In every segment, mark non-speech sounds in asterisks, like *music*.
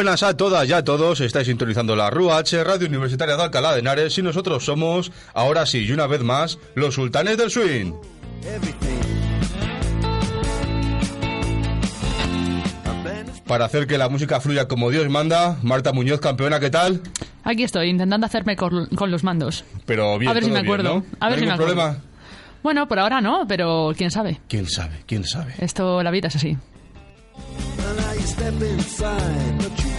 buenas a todas y a todos, estáis sintonizando la RUH, Radio Universitaria de Alcalá de Henares, y nosotros somos, ahora sí y una vez más, los sultanes del swing. Para hacer que la música fluya como Dios manda, Marta Muñoz, campeona, ¿qué tal? Aquí estoy, intentando hacerme con, con los mandos. Pero bien, A ver si me bien, acuerdo. ¿no? A ver ¿No si hay me ningún acuerdo. problema? Bueno, por ahora no, pero quién sabe. ¿Quién sabe? ¿Quién sabe? Esto, la vida es así. Well, now you step inside, but you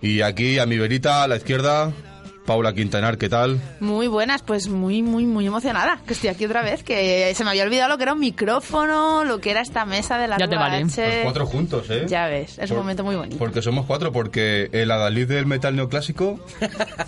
Y aquí a mi verita, a la izquierda, Paula Quintanar, ¿qué tal? Muy buenas, pues muy, muy, muy emocionada que estoy aquí otra vez, que se me había olvidado lo que era un micrófono, lo que era esta mesa de la Ya te vale. Los cuatro juntos, ¿eh? Ya ves, es un Por- momento muy bonito. Porque somos cuatro, porque el adalid del metal neoclásico,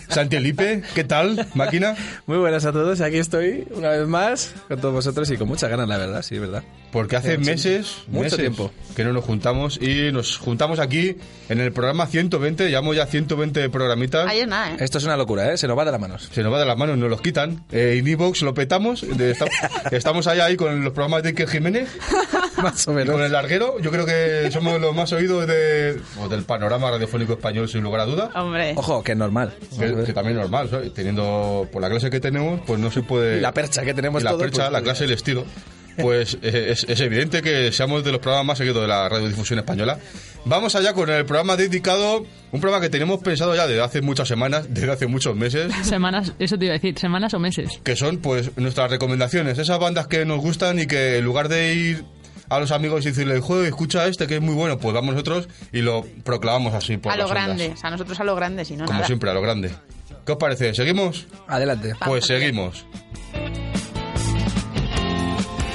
Santi Elipe, ¿qué tal, máquina? *laughs* Muy buenas a todos, aquí estoy una vez más con todos vosotros y con muchas ganas, la verdad, sí, verdad. Porque hace meses, Mucho meses tiempo. que no nos juntamos y nos juntamos aquí en el programa 120, llevamos ya 120 programitas. Ahí es nada, ¿eh? Esto es una locura, ¿eh? Se nos va de las manos. Se nos va de las manos, nos los quitan. Eh, en Evox lo petamos. de- esta- *laughs* estamos ahí, ahí con los programas de Iker Jiménez *laughs* Más o y menos. con el larguero. Yo creo que somos los más oídos de, o del panorama radiofónico español, sin lugar a duda. Hombre. Ojo, que es normal. Que, que también es normal, ¿sabes? teniendo por la clase que tenemos, pues no se puede. Y la percha que tenemos y la percha, pues, la clase, el estilo. Pues eh, es, es evidente que seamos de los programas más seguidos de la radiodifusión española. Vamos allá con el programa dedicado, un programa que tenemos pensado ya desde hace muchas semanas, *laughs* desde hace muchos meses, Semanas, eso te iba a decir, semanas o meses. que son pues nuestras recomendaciones, esas bandas que nos gustan y que en lugar de ir a los amigos y decirle, juego, escucha este que es muy bueno, pues vamos nosotros y lo proclamamos así por a lo grande, o sea, nosotros a lo grande, si no Como nada. siempre, a lo grande. ¿Qué os parece? ¿Seguimos? Adelante. Pues seguimos.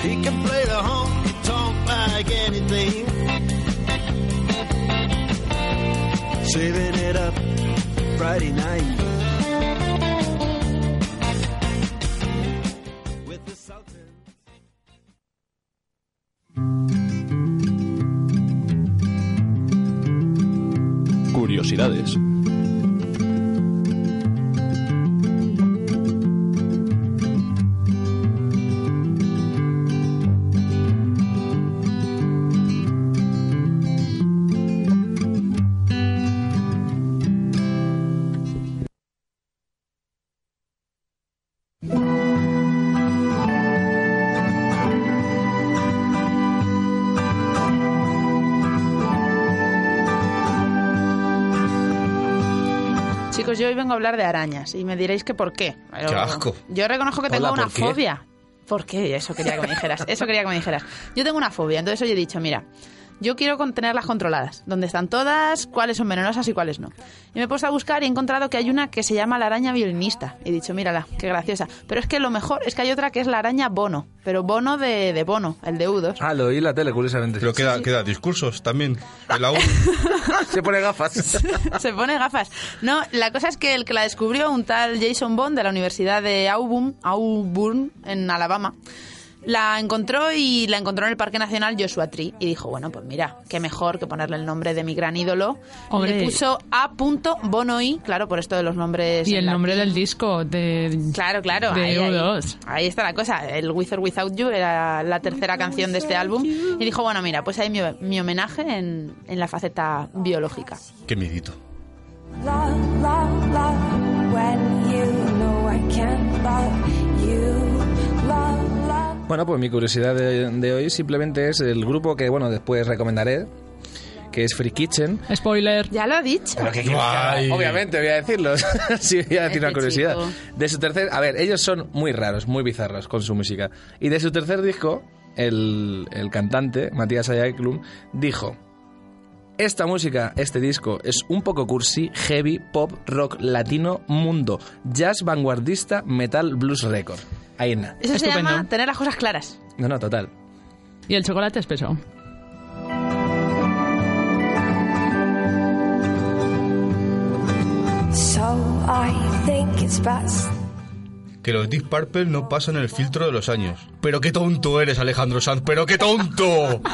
He can play the honky tonk like anything. Saving it up Friday night. With the Sultan. Curiosidades. A hablar de arañas y me diréis que por qué. Pero Qué asco. Yo reconozco que tengo Hola, una fobia. ¿Por qué? Eso quería que me dijeras. Eso quería que me dijeras. Yo tengo una fobia, entonces hoy he dicho, mira, yo quiero tenerlas controladas. ¿Dónde están todas? ¿Cuáles son venenosas y cuáles no? Y me he puesto a buscar y he encontrado que hay una que se llama la araña violinista. He dicho, mírala, qué graciosa. Pero es que lo mejor es que hay otra que es la araña bono. Pero bono de, de bono, el de U2. Ah, lo oí en la tele, curiosamente. Pero queda, queda discursos también en la U. Se pone gafas. *laughs* Se pone gafas. No, la cosa es que el que la descubrió, un tal Jason Bond de la Universidad de Auburn, Auburn en Alabama, la encontró y la encontró en el Parque Nacional Joshua Tree y dijo, bueno, pues mira, qué mejor que ponerle el nombre de mi gran ídolo. Hombre. Le puso A. Bonoy, claro, por esto de los nombres. Y el latín. nombre del disco de... Claro, claro. de ahí, ahí. U2. Ahí está la cosa. El With or Without You era la tercera canción de este álbum. Y dijo, bueno, mira, pues ahí mi, mi homenaje en, en la faceta biológica. Qué miedito. love, love, love when you know I can't love you. Bueno, pues mi curiosidad de, de hoy simplemente es el grupo que, bueno, después recomendaré, que es Free Kitchen. Spoiler. Ya lo ha dicho. Pero que Ay. obviamente voy a decirlo. *laughs* sí, voy a decir una Este curiosidad. De su tercer, a ver, ellos son muy raros, muy bizarros con su música. Y de su tercer disco, el, el cantante Matías Ayaklum dijo: Esta música, este disco, es un poco cursi, heavy, pop, rock, latino, mundo, jazz vanguardista, metal, blues record. Ahí en nada. Eso se Estupendo. llama tener las cosas claras. No, no, total. Y el chocolate espeso. So I think it's best Que los Deep Purple no pasan el filtro de los años. Pero qué tonto eres, Alejandro Sanz, pero qué tonto. *laughs*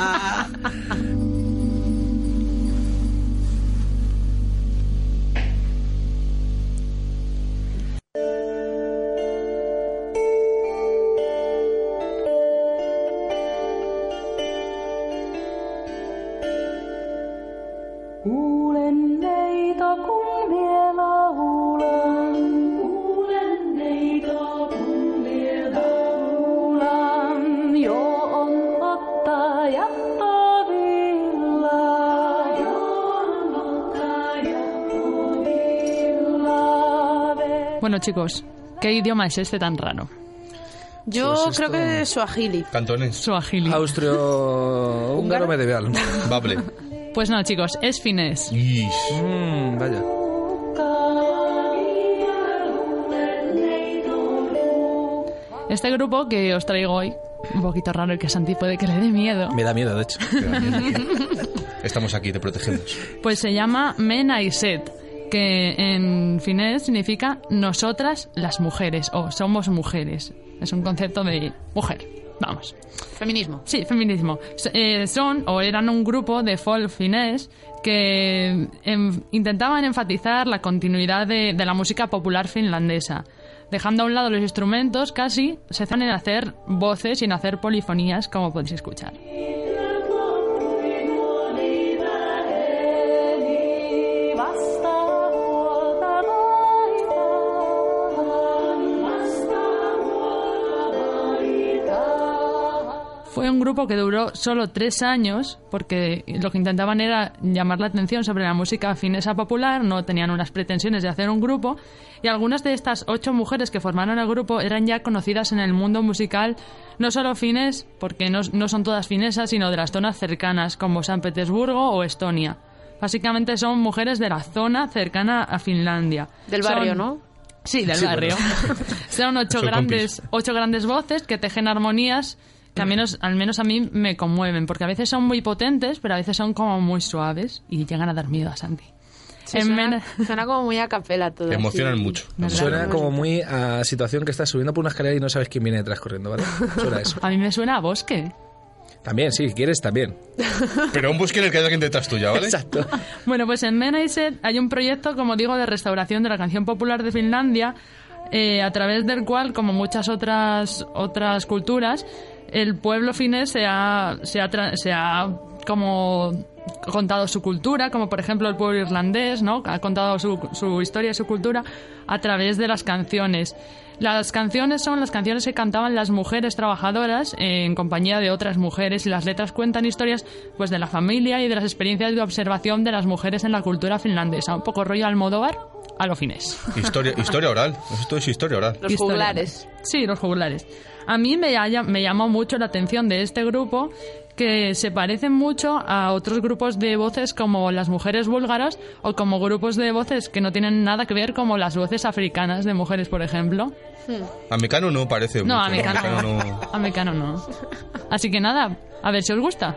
Bueno, chicos, ¿qué idioma es este tan raro? Yo Pues creo que es Swahili. Cantonés. Suajili. Austro-húngaro medieval. *laughs* Bable. Pues no, chicos, es finés. Mm, vaya. Este grupo que os traigo hoy, un poquito raro y que Santi puede que le dé miedo, Me da miedo, de hecho. Estamos aquí, te protegemos. pues se llama Menaiset, que en finés significa nosotras las mujeres o somos mujeres. Es un concepto de mujer. Vamos. Feminismo. Sí, feminismo. Eh, son o eran un grupo de folk finés que em, intentaban enfatizar la continuidad de, de la música popular finlandesa. Dejando a un lado los instrumentos, casi se centran en hacer voces y en hacer polifonías, como podéis escuchar. Fue un grupo que duró solo tres años, porque lo que intentaban era llamar la atención sobre la música finesa popular, no tenían unas pretensiones de hacer un grupo, y algunas de estas ocho mujeres que formaron el grupo eran ya conocidas en el mundo musical, no solo finés, porque no, no son todas finesas, sino de las zonas cercanas, como San Petersburgo o Estonia. Básicamente son mujeres de la zona cercana a Finlandia. Del Son- barrio, ¿no? Sí, del Sí, barrio. *laughs* Son ocho Son grandes, ocho grandes voces que tejen armonías que al menos, al menos a mí me conmueven, porque a veces son muy potentes, pero a veces son como muy suaves y llegan a dar miedo a Santi. Sí, En suena, *laughs* como muy a capela todo. Así. emocionan mucho. Suena como muy a situación que estás subiendo por una escalera y no sabes quién viene detrás corriendo, ¿vale? Suena eso. A mí me suena a bosque. También, sí, quieres, también. *laughs* Pero un bosque en el que hay alguien detrás tuya, ¿vale? Exacto. Bueno, pues en Menaiset hay un proyecto, como digo, de restauración de la canción popular de Finlandia, eh, a través del cual, como muchas otras, otras culturas, el pueblo finés se ha, se ha, se ha como contado su cultura, como por ejemplo el pueblo irlandés, ¿no? Ha contado su, su historia y su cultura a través de las canciones. Las canciones son las canciones que cantaban las mujeres trabajadoras en compañía de otras mujeres y las letras cuentan historias pues de la familia y de las experiencias de observación de las mujeres en la cultura finlandesa, un poco rollo Almodóvar a lo finés. Historia, historia oral. Esto es historia oral. Los juglares. Sí, los juglares. A mí me, haya- me llamó mucho la atención de este grupo que se parecen mucho a otros grupos de voces como las mujeres búlgaras o como grupos de voces que no tienen nada que ver como las voces africanas de mujeres, por ejemplo. A Mecano no parece No, mucho. a Mecano no. no. A Mecano no. Así que nada, a ver si os gusta.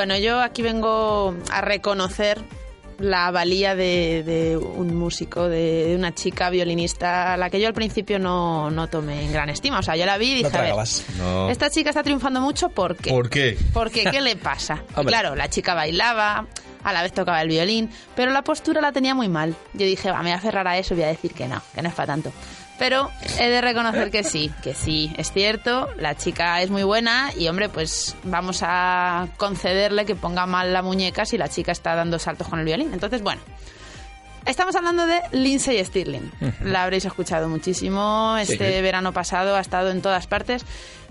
Bueno, yo aquí vengo a reconocer la valía de, de un músico, de, de una chica violinista, a la que yo al principio no, no tomé en gran estima. O sea, yo la vi y dije, No te a ver. No. esta chica está triunfando mucho, ¿por qué? ¿Por qué? ¿Por qué? ¿Qué le pasa? *laughs* Y claro, la chica bailaba, a la vez tocaba el violín, pero la postura la tenía muy mal. Yo dije, va, me voy a aferrar a eso y voy a decir que no, que no es para tanto. Pero he de reconocer que sí, que sí, es cierto, la chica es muy buena y hombre, pues vamos a concederle que ponga mal la muñeca si la chica está dando saltos con el violín. Entonces, bueno, Estamos hablando de Lindsay Stirling. La habréis escuchado muchísimo. Este verano pasado ha estado en todas partes.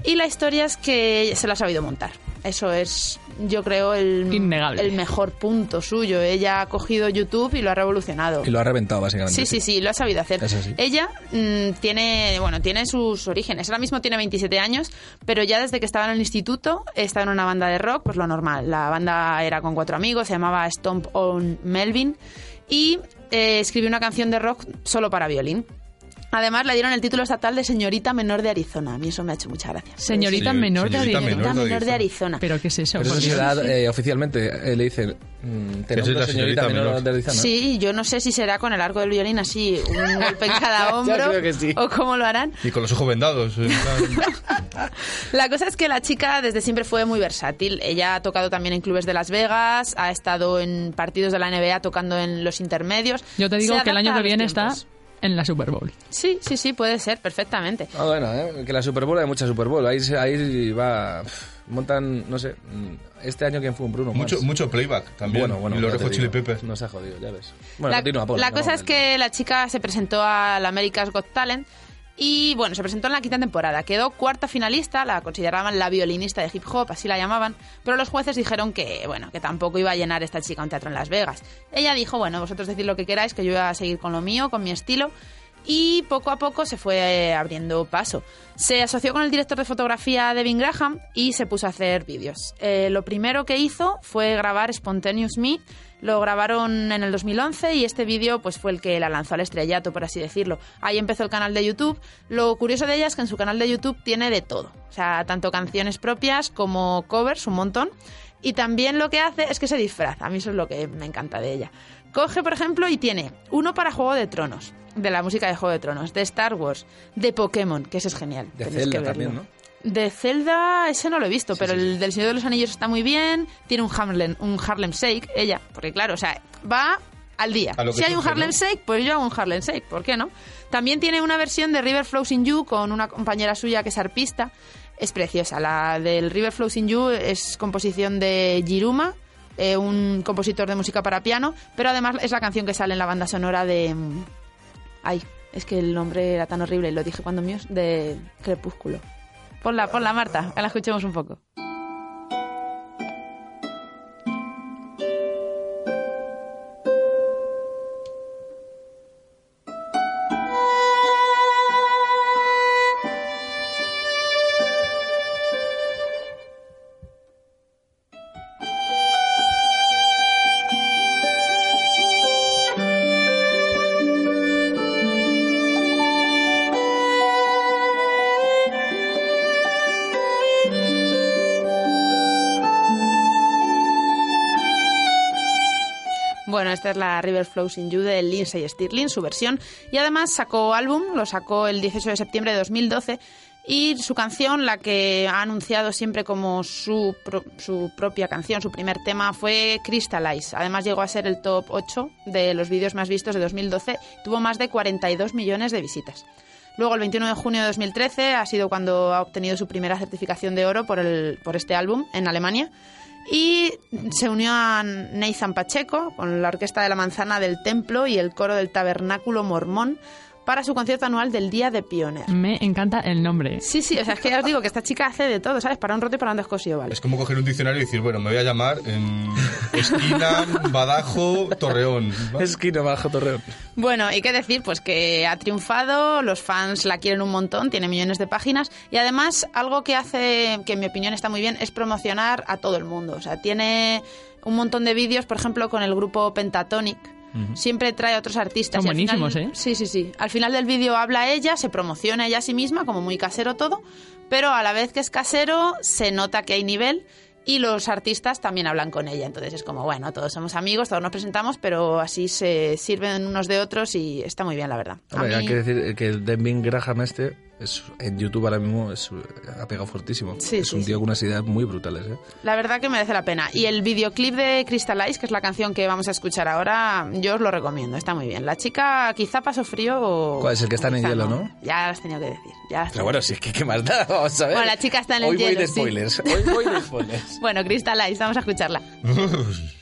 Y la historia es que se la ha sabido montar. Eso es, yo creo, el, Innegable. el mejor punto suyo. Ella ha cogido YouTube y lo ha revolucionado. Y lo ha reventado, básicamente. Sí, sí, sí, lo ha sabido hacer. Eso sí. Ella mm, tiene, bueno, tiene sus orígenes. Ahora mismo tiene 27 años, pero ya desde que estaba en el instituto estaba en una banda de rock, pues lo normal. La banda era con cuatro amigos, se llamaba Stomp on Melvin y eh, escribió una canción de rock solo para violín. Además, le dieron el título estatal de señorita menor de Arizona. A mí eso me ha hecho mucha gracia. Señorita Sí, menor de señorita Arizona. Señorita menor de menor de Arizona. ¿Pero qué es eso? Pero eh, oficialmente, eh, le dicen... mm, te nombro señorita menor menor. de Arizona. Sí, yo no sé si será con el arco del violín así, un *laughs* golpe en cada hombro, creo que sí. o cómo lo harán. Y con los ojos vendados. *laughs* La cosa es que la chica desde siempre fue muy versátil. Ella ha tocado también en clubes de Las Vegas, ha estado en partidos de la NBA tocando en los intermedios. Yo te digo Se que el año que viene está. En la Super Bowl. Sí, sí, sí, puede ser, perfectamente. Ah, bueno, eh, que la Super Bowl hay mucha Super Bowl. Ahí, se- ahí va... Montan, no sé... mm, Este año, ¿quién fue un Bruno? mucho, Mars. mucho playback también. Bueno, bueno. Y los Hot Chili. Peppers. No se ha jodido, ya ves. Bueno, la continúa, Paula, la cosa es que la chica se presentó al America's Got Talent y bueno, se presentó en la quinta temporada. Quedó cuarta finalista, la consideraban la violinista de hip hop, así la llamaban, pero los jueces dijeron que bueno, que tampoco iba a llenar esta chica un teatro en Las Vegas. Ella dijo, bueno, vosotros decid lo que queráis, que yo voy a seguir con lo mío, con mi estilo. Y poco a poco se fue eh, abriendo paso. Se asoció con el director de fotografía Devin Graham y se puso a hacer vídeos. Eh, lo primero que hizo fue grabar Spontaneous Me. Lo grabaron en el 2011 y este vídeo pues fue el que la lanzó al estrellato, por así decirlo. Ahí empezó el canal de YouTube. Lo curioso de ella es que en su canal de YouTube tiene de todo. O sea, tanto canciones propias como covers, un montón. Y también lo que hace es que se disfraza. A mí eso es lo que me encanta de ella. Coge, por ejemplo, y tiene uno para Juego de Tronos, de la música de Juego de Tronos, de Star Wars, de Pokémon, que ese es genial. De tenéis Zelda que verlo. también, ¿no? De Zelda, ese no lo he visto, pero el del Señor de los Anillos está muy bien. Tiene un Harlem, un Harlem Shake, ella, porque claro, o sea, va al día. Si hay un Harlem. Shake, pues yo hago un Harlem Shake, ¿por qué no? También tiene una versión de River Flows in You con una compañera suya que es arpista. Es preciosa. La del River Flows in You es composición de Jiruma, eh, un compositor de música para piano, pero además es la canción que sale en la banda sonora de... mm, Ay, es que el nombre era tan horrible, lo dije cuando mío, de Crepúsculo. Ponla, ponla, Marta, que la escuchemos un poco. Bueno, esta es la River Flows in You de Lindsay Stirling, su versión. Y además sacó álbum, lo sacó el 18 de septiembre de 2012. Y su canción, la que ha anunciado siempre como su, pro- su propia canción, su primer tema, fue Crystallize. Además llegó a ser el top 8 de los vídeos más vistos de 2012. Tuvo más de 42 millones de visitas. Luego, el 21 de junio de 2013, ha sido cuando ha obtenido su primera certificación de oro por, el, por este álbum en Alemania. Y se unió a Nathan Pacheco con la Orquesta de la Manzana del Templo y el coro del Tabernáculo Mormón para su concierto anual del Día de Pioneer. Me encanta el nombre. Sí, sí, o sea, es que ya os digo que esta chica hace de todo, ¿sabes? Para un roto y para un descosido, ¿vale? Es como coger un diccionario y decir, bueno, me voy a llamar en esquina, Badajo, Torreón. ¿vale? Esquina bajo Torreón. Bueno, y qué decir, pues que ha triunfado, los fans la quieren un montón, tiene millones de páginas y además algo que hace, que en mi opinión está muy bien, es promocionar a todo el mundo. O sea, tiene un montón de vídeos, por ejemplo, con el grupo Pentatonic. Siempre trae a otros artistas. Son y al final- buenísimos, ¿eh? Sí, sí, sí. Al final del vídeo habla ella, se promociona ella a sí misma, como muy casero todo, pero a la vez que es casero, se nota que hay nivel y los artistas también hablan con ella. Entonces es como, bueno, todos somos amigos, todos nos presentamos, pero así se sirven unos de otros y está muy bien, la verdad. A hay que decir que el Graham este es, en YouTube ahora mismo es, ha pegado fortísimo. Sí, es sí, un sí. tío con unas ideas muy brutales. ¿eh? La verdad que merece la pena. Y el videoclip de Crystal Eyes, que es la canción que vamos a escuchar ahora, yo os lo recomiendo, está muy bien. La chica quizá pasó frío o... ¿Cuál es el que está en el hielo, no? Ya lo has tenido que decir. Ya Pero bueno, si es que qué más da, *laughs* vamos a ver. Bueno, la chica está en el Hoy voy hielo, de sí. spoilers. Hoy voy de spoilers. *laughs* Bueno, Crystal Eyes, vamos a escucharla. *laughs*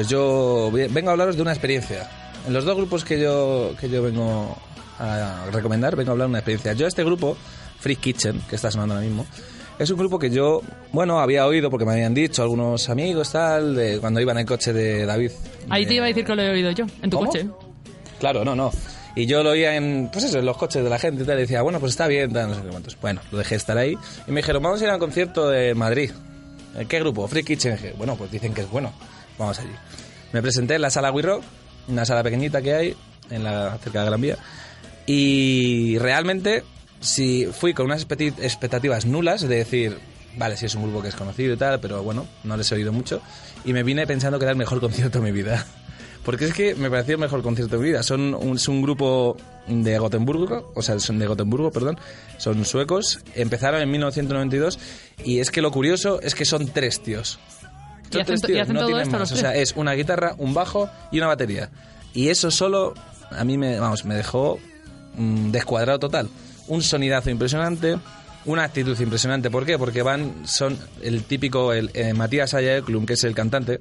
pues yo vengo a hablaros de una experiencia. En los dos grupos que yo, que yo vengo a recomendar, vengo a hablar de una experiencia. Yo este grupo, Free Kitchen, que está sonando ahora mismo, es un grupo que yo, bueno, había oído porque me habían dicho algunos amigos, tal, de cuando iba en el coche de David. Ahí te iba a decir que lo he oído yo, en tu ¿Cómo? coche. Claro, no, no. Y yo lo oía en, pues eso, en los coches de la gente y tal, y decía, bueno, pues está bien, tal, no sé qué cuántos. Bueno, lo dejé estar ahí y me dijeron, vamos a ir a un concierto de Madrid. ¿En qué grupo? Free Kitchen. Dije, bueno, pues dicen que es bueno, vamos allí. Me presenté en la sala We Rock, una sala pequeñita que hay en la, cerca de Gran Vía. Y realmente, si fui con unas expectativas nulas de decir, vale, sí es un grupo que es conocido y tal, pero bueno, no les he oído mucho. Y me vine pensando que era el mejor *laughs* concierto de mi vida. Porque es que me pareció el mejor concierto de mi vida. Son un, es un grupo de Gotemburgo, o sea, son de Gotemburgo, perdón, son suecos. Empezaron en 1992 y es que lo curioso es que son tres tíos. Y Son hacen tres to- y tíos, hacen no todo tienen esto más. O sea, es una guitarra, un bajo y una batería. Y eso solo a mí me, vamos, me dejó mm, descuadrado total. Un sonidazo impresionante, una actitud impresionante. ¿Por qué? Porque van, son el típico, el, eh, Matías Ayaeklum, que es el cantante,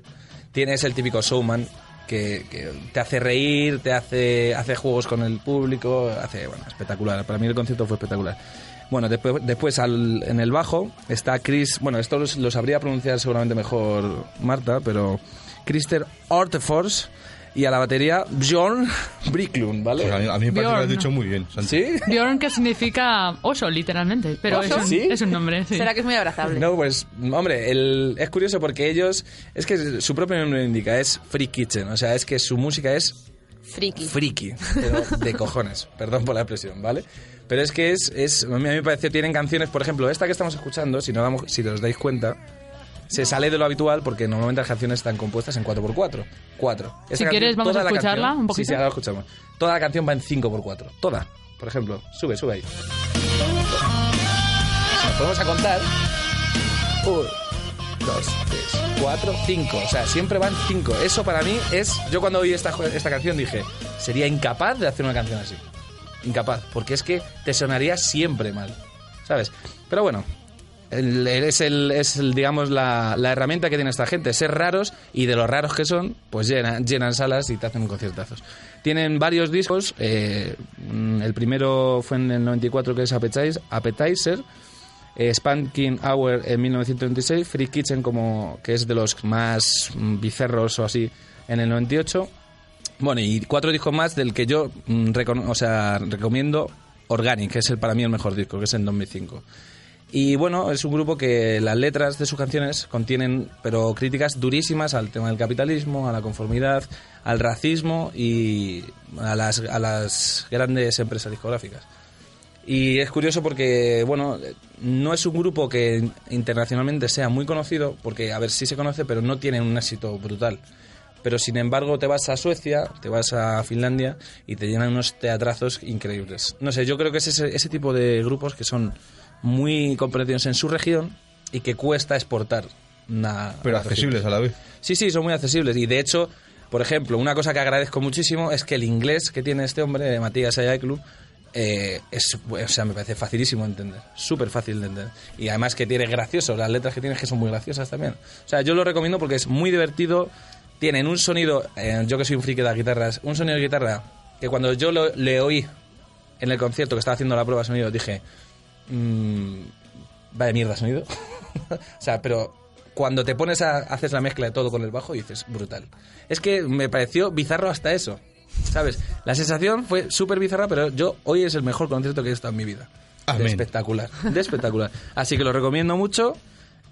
tiene, es el típico showman que, que te hace reír, te hace, hace juegos con el público, hace, bueno, espectacular. Para mí el concierto fue espectacular. Bueno, después, después al- en el bajo está Chris, bueno, esto los- lo sabría pronunciar seguramente mejor Marta, pero Christer Ortefors y a la batería Bjorn Bricklund, ¿vale? Pues a, mí, a mí me parece que lo has Bjorn. dicho muy bien. Santi. ¿Sí? Bjorn, que significa oso, literalmente. Pero es ¿Oso? un, ¿Sí? es un nombre, sí. ¿Será que es muy abrazable? No, pues, hombre, el- es curioso porque ellos, es que su propio nombre lo indica, es Free Kitchen, o sea, es que su música es Friki. friki, pero de cojones, *laughs* perdón por la expresión, ¿vale? Pero es que es, es a mí me pareció, tienen canciones, por ejemplo, esta que estamos escuchando, si, no damos, si os dais cuenta, se sale de lo habitual porque normalmente las canciones están compuestas en 4x4. 4. Si quieres, vamos a escucharla un poquito. Sí, sí, ahora la escuchamos. Toda la canción va en 5x4. Toda. Por ejemplo, sube, sube ahí. Nos ponemos a contar. 1, 2, 3, 4, 5. O sea, siempre van 5. Eso para mí es. Yo cuando oí esta, esta canción dije, sería incapaz de hacer una canción así. Incapaz. Porque es que te sonaría siempre mal. ¿Sabes? Pero bueno. es, el, es el, digamos, la, la herramienta que tiene esta gente, ser raros y de los raros que son, pues llenan, salas y te hacen conciertazos. Tienen varios discos, eh, mm, el primero fue en el 94 que es Appetizer, eh, Spanking Hour en 1926, Free Kitchen como que es de los más mm, bizarros o así en el 98. Bueno, y cuatro discos más del que yo mm, o sea, recomiendo Organic, que es el, para mí el mejor disco, que es en 2005. Y bueno, es un grupo que las letras de sus canciones contienen, pero críticas durísimas al tema del capitalismo, a la conformidad, al racismo y a las, a las grandes empresas discográficas. Y es curioso porque, bueno, no es un grupo que internacionalmente sea muy conocido, porque, a ver, sí se conoce, pero no tiene un éxito brutal. Pero sin embargo, te vas a Suecia, te vas a Finlandia y te llenan unos teatrazos increíbles. No sé, yo creo que es ese, ese tipo de grupos que son muy comprendidos en su región y que cuesta exportar. Una, Pero accesibles a la vez. Sí, sí, son muy accesibles. Y de hecho, por ejemplo, una cosa que agradezco muchísimo es que el inglés que tiene este hombre, Matías Ayaclu, eh, es, o sea, me parece facilísimo de entender. Súper fácil de entender. Y además que tiene gracioso. Las letras que tiene que son muy graciosas también. O sea, yo lo recomiendo porque es muy divertido. Tienen un sonido, eh, yo que soy un friki de las guitarras, un sonido de guitarra que cuando yo lo, le oí en el concierto que estaba haciendo la prueba de sonido, dije, mmm, vaya mierda sonido. *laughs* o sea, pero cuando te pones a haces la mezcla de todo con el bajo y dices, brutal. Es que me pareció bizarro hasta eso. ¿Sabes? La sensación fue súper bizarra, pero yo hoy es el mejor concierto que he estado en mi vida. De espectacular. De espectacular. Así que lo recomiendo mucho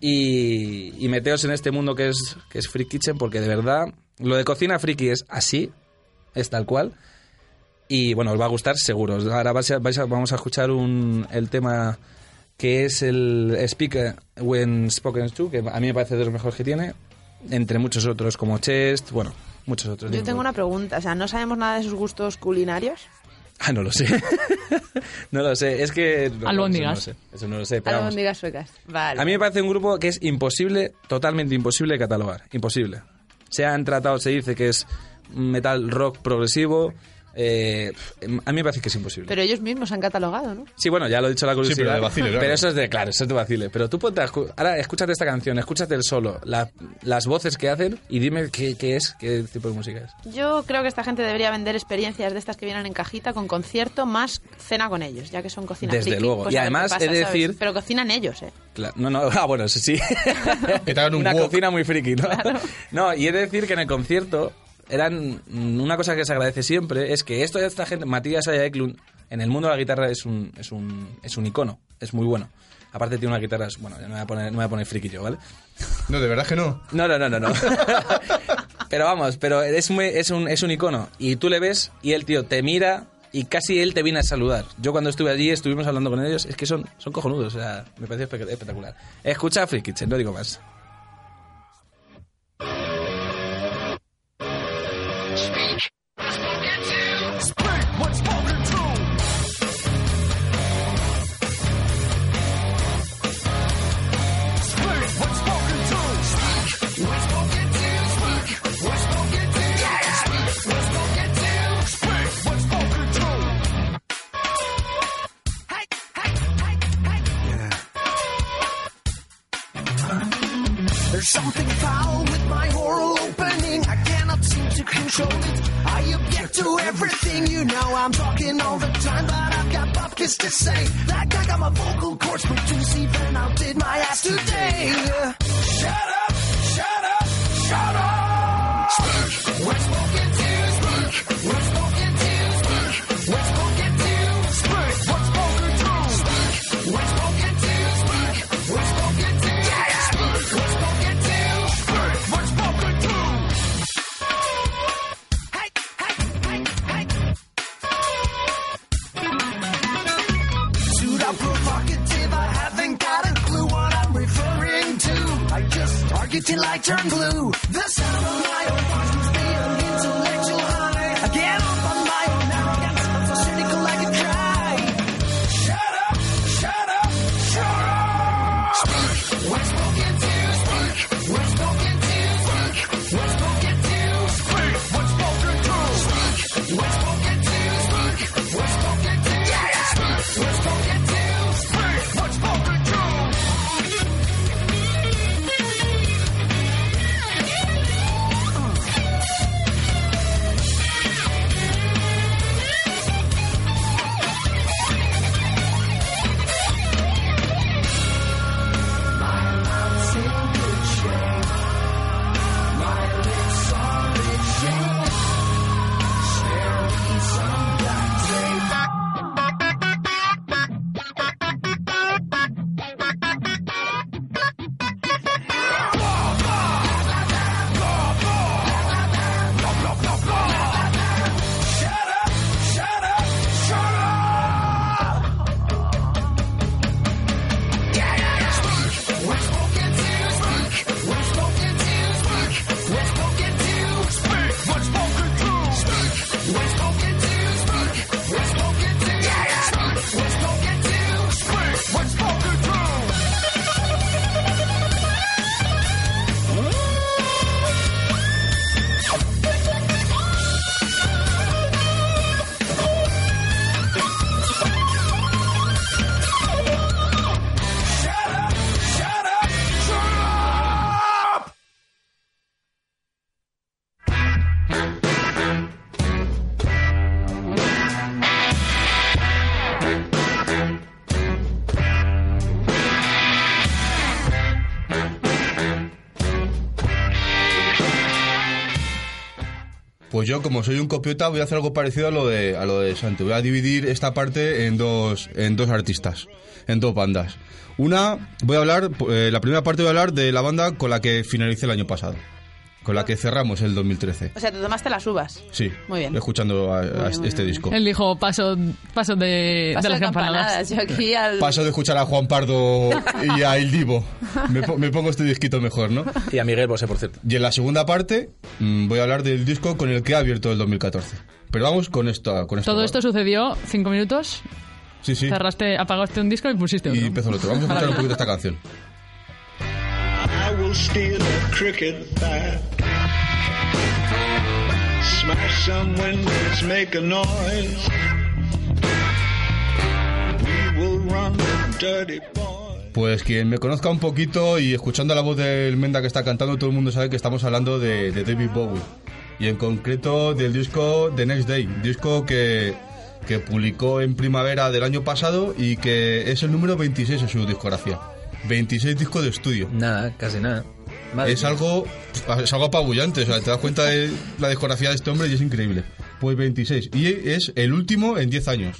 y, y meteos en este mundo que es, que es Free Kitchen porque de verdad lo de cocina friki es así, es tal cual. Y bueno, os va a gustar seguro. Ahora vais a- vais a- vamos a escuchar un, el tema que es el Speak When Spoken To, que a mí me parece de los mejores que tiene, entre muchos otros como Chest, bueno, muchos otros. Yo tengo una pregunta, o sea, ¿no sabemos nada de sus gustos culinarios? *laughs* Ah, no lo sé. *laughs* no lo sé, es que... no, Albóndigas. Eso no lo sé, eso no lo sé, pero vamos. Albóndigas suecas. Vale. A mí me parece un grupo que es imposible, totalmente imposible de catalogar. Imposible. Se han tratado, se dice que es metal rock progresivo, eh, a mí me parece que es imposible. Pero ellos mismos han catalogado, ¿no? Sí, bueno, ya lo he dicho la curiosidad. pero de vacile, claro. eso es de, claro, eso es de vacile. Pero tú ponte ahora escúchate esta canción, escúchate el solo, la- las voces que hacen y dime qué, qué es, qué tipo de música es. Yo creo que esta gente debería vender experiencias de estas que vienen en cajita con concierto más cena con ellos, ya que son cocina Desde friki, luego. pues Y además, pasa, he de ¿sabes? decir- Pero cocinan ellos, ¿eh? No, no, *laughs* ah, bueno, sí. Un Una cocina muy friki, ¿no? No, y he de decir que en el concierto eran mm, una cosa que se agradece siempre es que esto de esta gente, Matías Aya Eklund, en el mundo de la guitarra es un, es un, es un icono, es muy bueno. Aparte tiene unas guitarras, bueno, no me voy a poner, no me voy a poner friki yo, ¿vale? No, de verdad que no. No, no, no, no, no. *laughs* pero vamos, pero es, muy- es, un, es un icono. Y tú le ves y el tío te mira y casi él te viene a saludar. Yo cuando estuve allí, estuvimos hablando con ellos, es que son, son cojonudos, o sea, me pareció espe- espectacular. Escucha a Free Kitchen, no digo más. Yo, como soy un copiota, voy a hacer algo parecido a lo de, a lo de Santi. Voy a dividir esta parte en dos, en dos artistas, en dos bandas. Una, voy a hablar, eh, la primera parte voy a hablar de la banda con la que finalicé el año pasado. Con la que cerramos el 2013. O sea, te tomaste las uvas. Sí, Muy bien. escuchando a- a Muy bien, muy este bien. disco. Él dijo paso, paso de, Paso de las campanadas. Yo aquí al... Paso de escuchar a Juan Pardo y a Il Divo. Me, me pongo este disquito mejor, ¿no? Y a Miguel Bosé, por cierto. Y en la segunda parte mm, voy a hablar del disco con el que he abierto el 2014. Pero vamos con esto. Con esto Todo esto sucedió cinco minutos, Sí, sí. cerraste, apagaste un disco y pusiste otro. Y empezó el otro. Vamos a escuchar un poquito esta canción. Steal. Smash some windows, make a noise. Dirty. Pues quien me conozca un poquito y escuchando la voz del Menda que está cantando, todo el mundo sabe que estamos hablando de, de David Bowie. Y en concreto del disco The Next Day, disco que, que publicó en primavera del año pasado y que es el número 26 en su discografía. 26 discos de estudio. Nada, casi nada. Madre Es mía. algo, es algo apabullante, o sea, te das cuenta de la discografía de este hombre y es increíble. Pues 26. Y es el último en 10 años.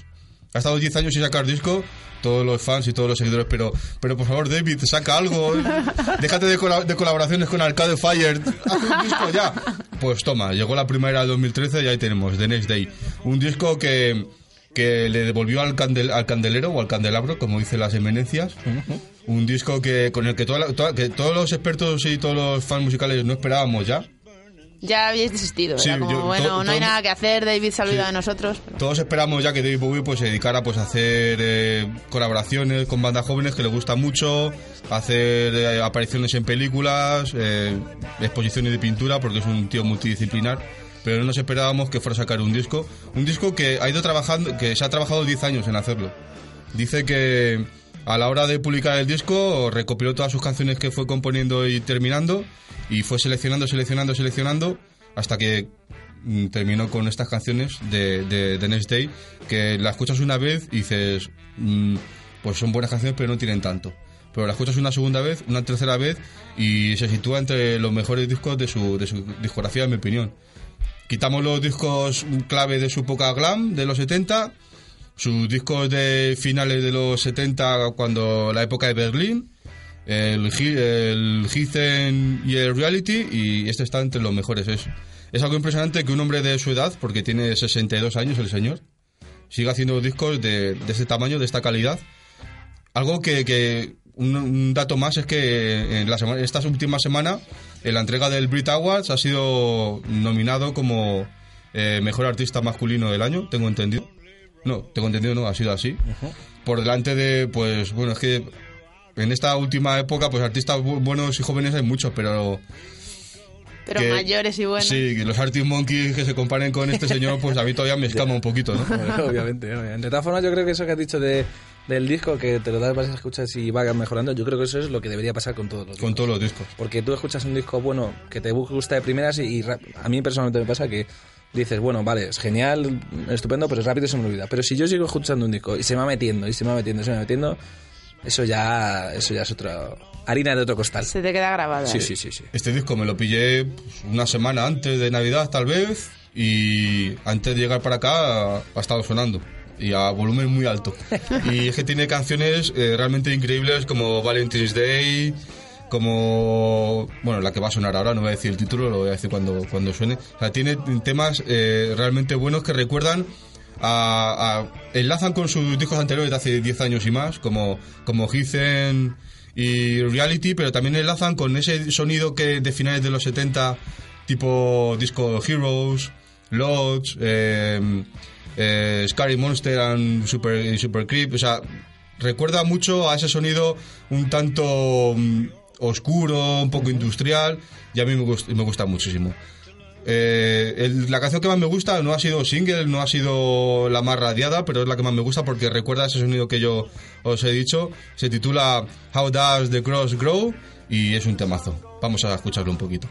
Ha estado 10 años sin sacar disco, todos los fans y todos los seguidores, pero, pero por favor, David, saca algo. *laughs* Déjate de, cola- de colaboraciones con Arcade Fire. Haz un disco ya. Pues toma, llegó la primera del 2013 y ahí tenemos, The Next Day. Un disco que, que le devolvió al, candel- al candelero o al candelabro, como dicen las eminencias. Un disco que con el que, toda la- toda- que todos los expertos y todos los fans musicales no esperábamos ya. Ya habíais desistido, Sí, como, yo- bueno, todo- no hay nada que hacer, David se ha olvidado Sí. de nosotros. pero- Todos esperamos ya que David Bowie pues, se dedicara pues, a hacer eh, colaboraciones con bandas jóvenes que le gusta mucho, a hacer eh, apariciones en películas, eh, exposiciones de pintura, porque es un tío multidisciplinar. Pero no nos esperábamos que fuera a sacar un disco. Un disco que ha ido trabajando, que se ha trabajado 10 años en hacerlo. Dice que a la hora de publicar el disco recopiló todas sus canciones que fue componiendo y terminando y fue seleccionando, seleccionando, seleccionando hasta que mm, terminó con estas canciones de, de, de Next Day que la escuchas una vez y dices mm, pues son buenas canciones pero no tienen tanto pero la escuchas una segunda vez, una tercera vez y se sitúa entre los mejores discos de su, de su discografía en mi opinión quitamos los discos clave de su época glam de los 70 sus discos de finales de los 70 cuando la época de Berlín el, el y el Reality y este está entre los mejores. Es, es algo impresionante que un hombre de su edad porque tiene 62 años el señor siga haciendo discos de, de este tamaño de esta calidad. Algo que, que un, un dato más es que en la semana, esta última semana en la entrega del Brit Awards ha sido nominado como eh, mejor artista masculino del año, tengo entendido. No, tengo entendido, no, ha sido así. Por delante de, pues, bueno, es que en esta última época, pues artistas bu- buenos y jóvenes hay muchos, pero Pero que- mayores y buenos. sí, que los Arctic Monkeys que se comparen con este señor, pues a mí todavía me escama un poquito, ¿no? *laughs* obviamente, obviamente. De todas formas, yo creo que eso que has dicho de, del disco, que te lo das, vas a escuchar y va mejorando, yo creo que eso es lo que debería pasar con todos los discos. Con todos los discos. Porque tú escuchas un disco bueno que te gusta de primeras y, y a mí personalmente me pasa que dices, bueno, vale, es genial, estupendo, pero rápido se me olvida. Pero si yo sigo escuchando un disco y se me va metiendo, y se me va metiendo, y se me va metiendo, eso ya, eso ya es otra harina de otro costal. Se te queda grabada. Sí, sí, sí, sí. Este disco me lo pillé pues, una semana antes de Navidad, tal vez, y antes de llegar para acá ha estado sonando. Y a volumen muy alto. Y es que tiene canciones eh, realmente increíbles como Valentine's Day, como. Bueno, la que va a sonar ahora, no voy a decir el título, lo voy a decir cuando, cuando suene. O sea, tiene temas eh, realmente buenos que recuerdan a, enlazan con sus discos anteriores de hace 10 años y más, como, como y Reality, pero también enlazan con ese sonido que de finales de los 70, tipo disco Heroes, Lodge, eh, eh, Scary Monster and Super, Super Creep, o sea, recuerda mucho a ese sonido un tanto mm, oscuro, un poco industrial, y a mí me gusta, me gusta muchísimo. Eh, el- la canción que más me gusta no ha sido single, no ha sido la más radiada, pero es la que más me gusta porque recuerda ese sonido que yo os he dicho. Se titula How Does the Cross Grow y es un temazo. Vamos a escucharlo un poquito.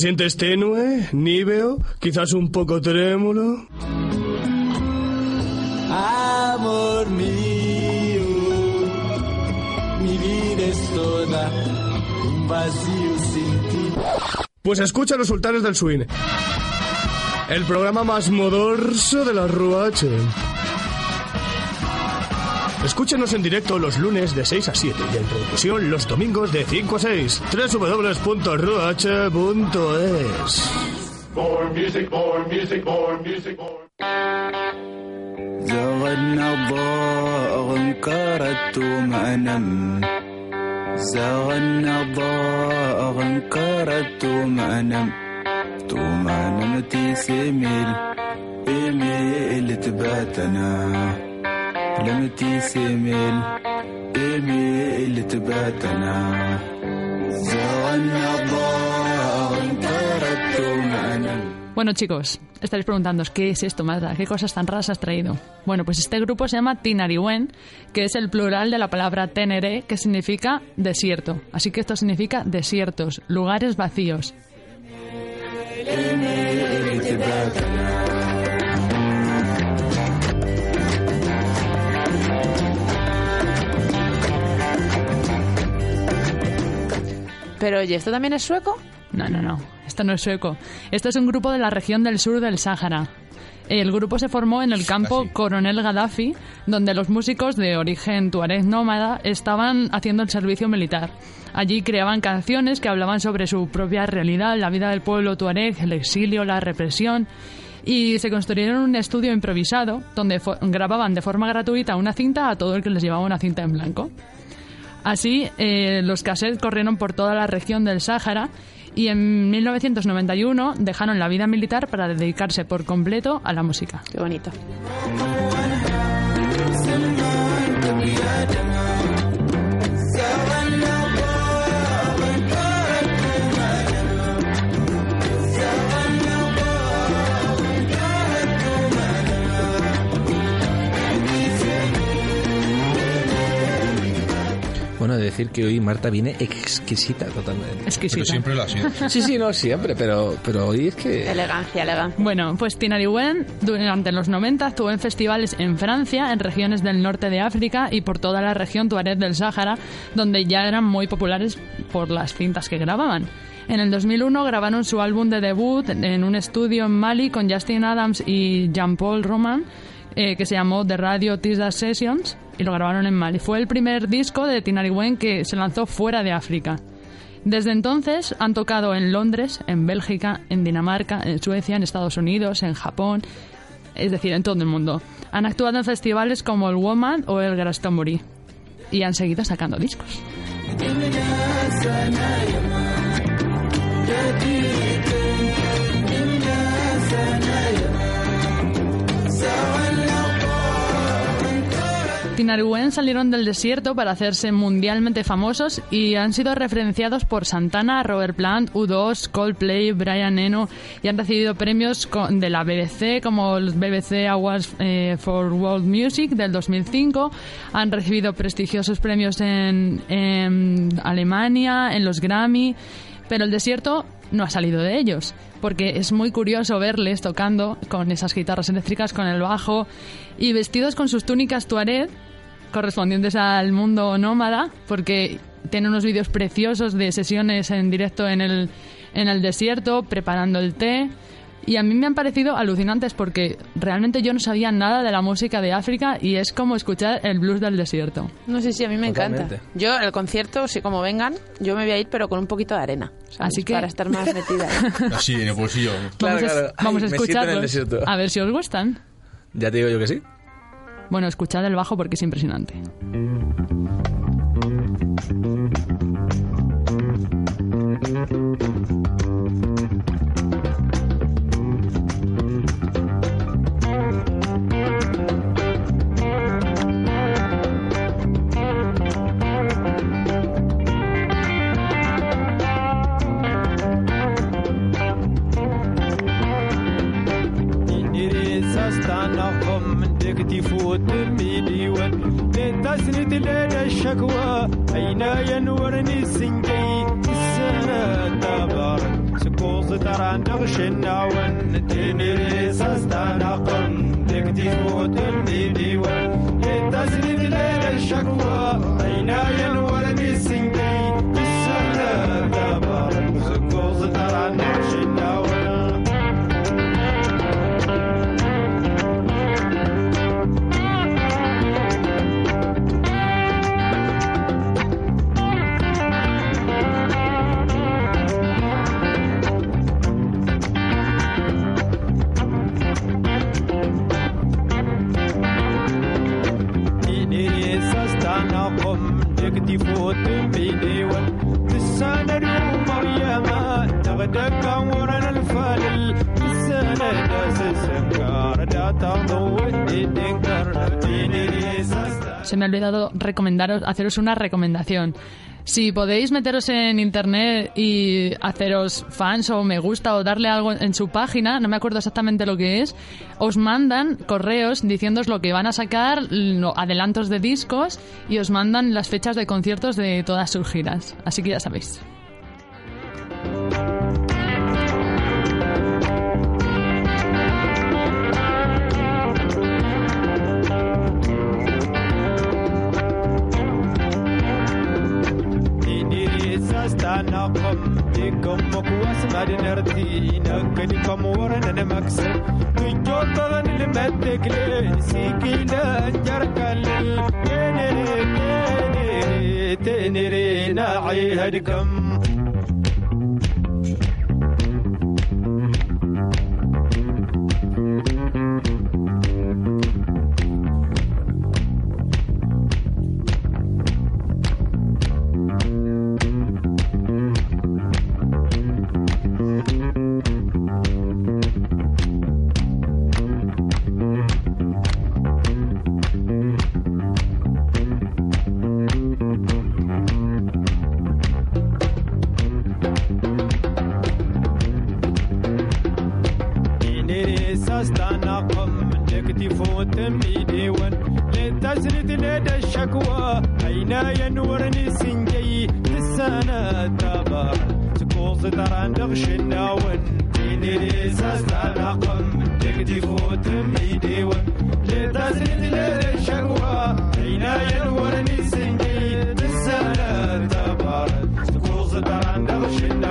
Sientes tenue, níveo, quizás un poco trémulo? Amor mío, mi vida es toda un vacío sin ti. Pues escucha los sultanes del swing. El programa más modorso de la RUH. Escúchanos en directo los lunes de 6 a 7 y en reproducción los domingos de 5 a 6. www.ruh.es More music, more music, more music, more. زغنا ضاء انكرت ما نم زغنا ضاء انكرت ما نم تو ما نمتي سميل إيميل تباتنا لمتي سميل إيميل تباتنا زغنا ضاء انكرت ما نم Bueno, chicos, estaréis preguntándoos, ¿qué es esto, Mazda? ¿Qué cosas tan raras has traído? Bueno, pues este grupo se llama Tinariwen, que es el plural de la palabra tenere, que significa desierto. Así que esto significa desiertos, lugares vacíos. Pero oye, ¿esto también es sueco? No, no, no. Esto no es sueco. Esto es un grupo de la región del sur del Sáhara. El grupo se formó en el campo Coronel Gaddafi, donde los músicos de origen tuareg nómada estaban haciendo el servicio militar. Allí creaban canciones que hablaban sobre su propia realidad, la vida del pueblo tuareg, el exilio, la represión. Y se construyeron un estudio improvisado donde grababan de forma gratuita una cinta a todo el que les llevaba una cinta en blanco. Así, eh, los cassettes corrieron por toda la región del Sáhara y en 1991 dejaron la vida militar para dedicarse por completo a la música. Qué bonito. Decir que hoy Marta viene exquisita totalmente. Exquisita. Pero siempre lo ha sido. Sí, sí, no, siempre, pero, pero hoy es que... Elegancia, elegancia. Bueno, pues Tinariwen durante los 90 actuó en festivales en Francia, en regiones del norte de África y por toda la región tuareg del Sáhara, donde ya eran muy populares por las cintas que grababan. En el 2001 grabaron su álbum de debut en un estudio en Mali con Justin Adams y Jean-Paul Roman, eh, que se llamó The Radio Tisa Sessions, y lo grabaron en Mali. Fue el primer disco de Tinariwen que se lanzó fuera de África. Desde entonces han tocado en Londres, en Bélgica, en Dinamarca, en Suecia, en Estados Unidos, en Japón, es decir, en todo el mundo. Han actuado en festivales como el Woman o el Glastonbury y han seguido sacando discos. Tinariwen salieron del desierto para hacerse mundialmente famosos y han sido referenciados por Santana, Robert Plant, U2, Coldplay, Brian Eno y han recibido premios de la BBC como el BBC Awards eh, for World Music del 2005. Han recibido prestigiosos premios en, en Alemania, en los Grammy, pero el desierto no ha salido de ellos, porque es muy curioso verles tocando con esas guitarras eléctricas, con el bajo y vestidos con sus túnicas tuareg correspondientes al mundo nómada, porque tienen unos vídeos preciosos de sesiones en directo en el, en el desierto, preparando el té. Y a mí me han parecido alucinantes porque realmente yo no sabía nada de la música de África y es como escuchar el blues del desierto. No sé si a mí me encanta. Totalmente. Yo, el concierto, si como vengan, yo me voy a ir, pero con un poquito de arena. ¿sabes? Así que- Para estar más metida. *laughs* Así, en el bolsillo. Claro, vamos a, claro. a Ay, el escucharlos. desierto. A ver si os gustan. Ya te digo yo que sí. Bueno, escuchad el bajo porque es impresionante. والدم ديوان تسند لنا الشكوى أين ينورني السنجي السنة تبار. سكوز ترى نغش النعوان نديني رصاص تناقم تكتي فوت ديوان تسند لنا الشكوى أين ينورني السنجي السنة تبار. سكوز ترى نغش النعوان Se me ha olvidado recomendaros, haceros una recomendación. Si podéis meteros en internet y haceros fans o me gusta o darle algo en su página, no me acuerdo exactamente lo que es, os mandan correos diciéndoos lo que van a sacar, adelantos de discos y os mandan las fechas de conciertos de todas sus giras. Así que ya sabéis. إنيساس تنقم ديكم مكواس ما دنرتي نكدكم ورنا نمكسر نجو طلن المدك لي سيكي لنجركل تنري لتسرد لدى الشكوى عيناي نورني سنجي السنة تبر سكوز ترى نغشنا ون إنيساس تنقم دكتي فوت بيدي ون لتسرد لدى الشكوى عيناي نورني سنجي السنة تبر سكوز ترى نغشنا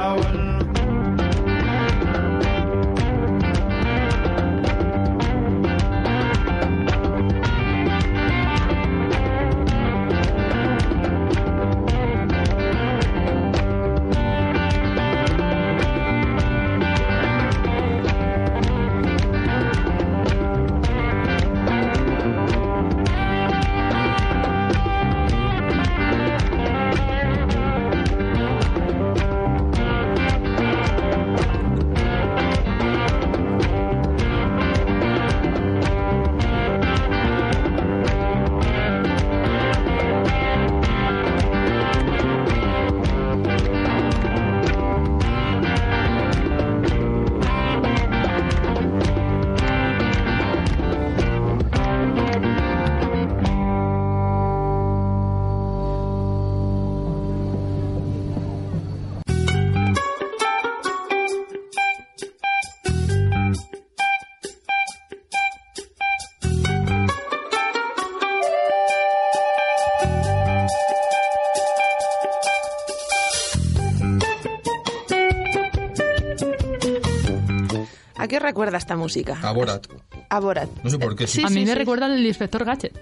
recuerda esta música? A Borat. A Borat. No sé por qué. Sí, a mí sí, me sí. recuerda al inspector Gadget.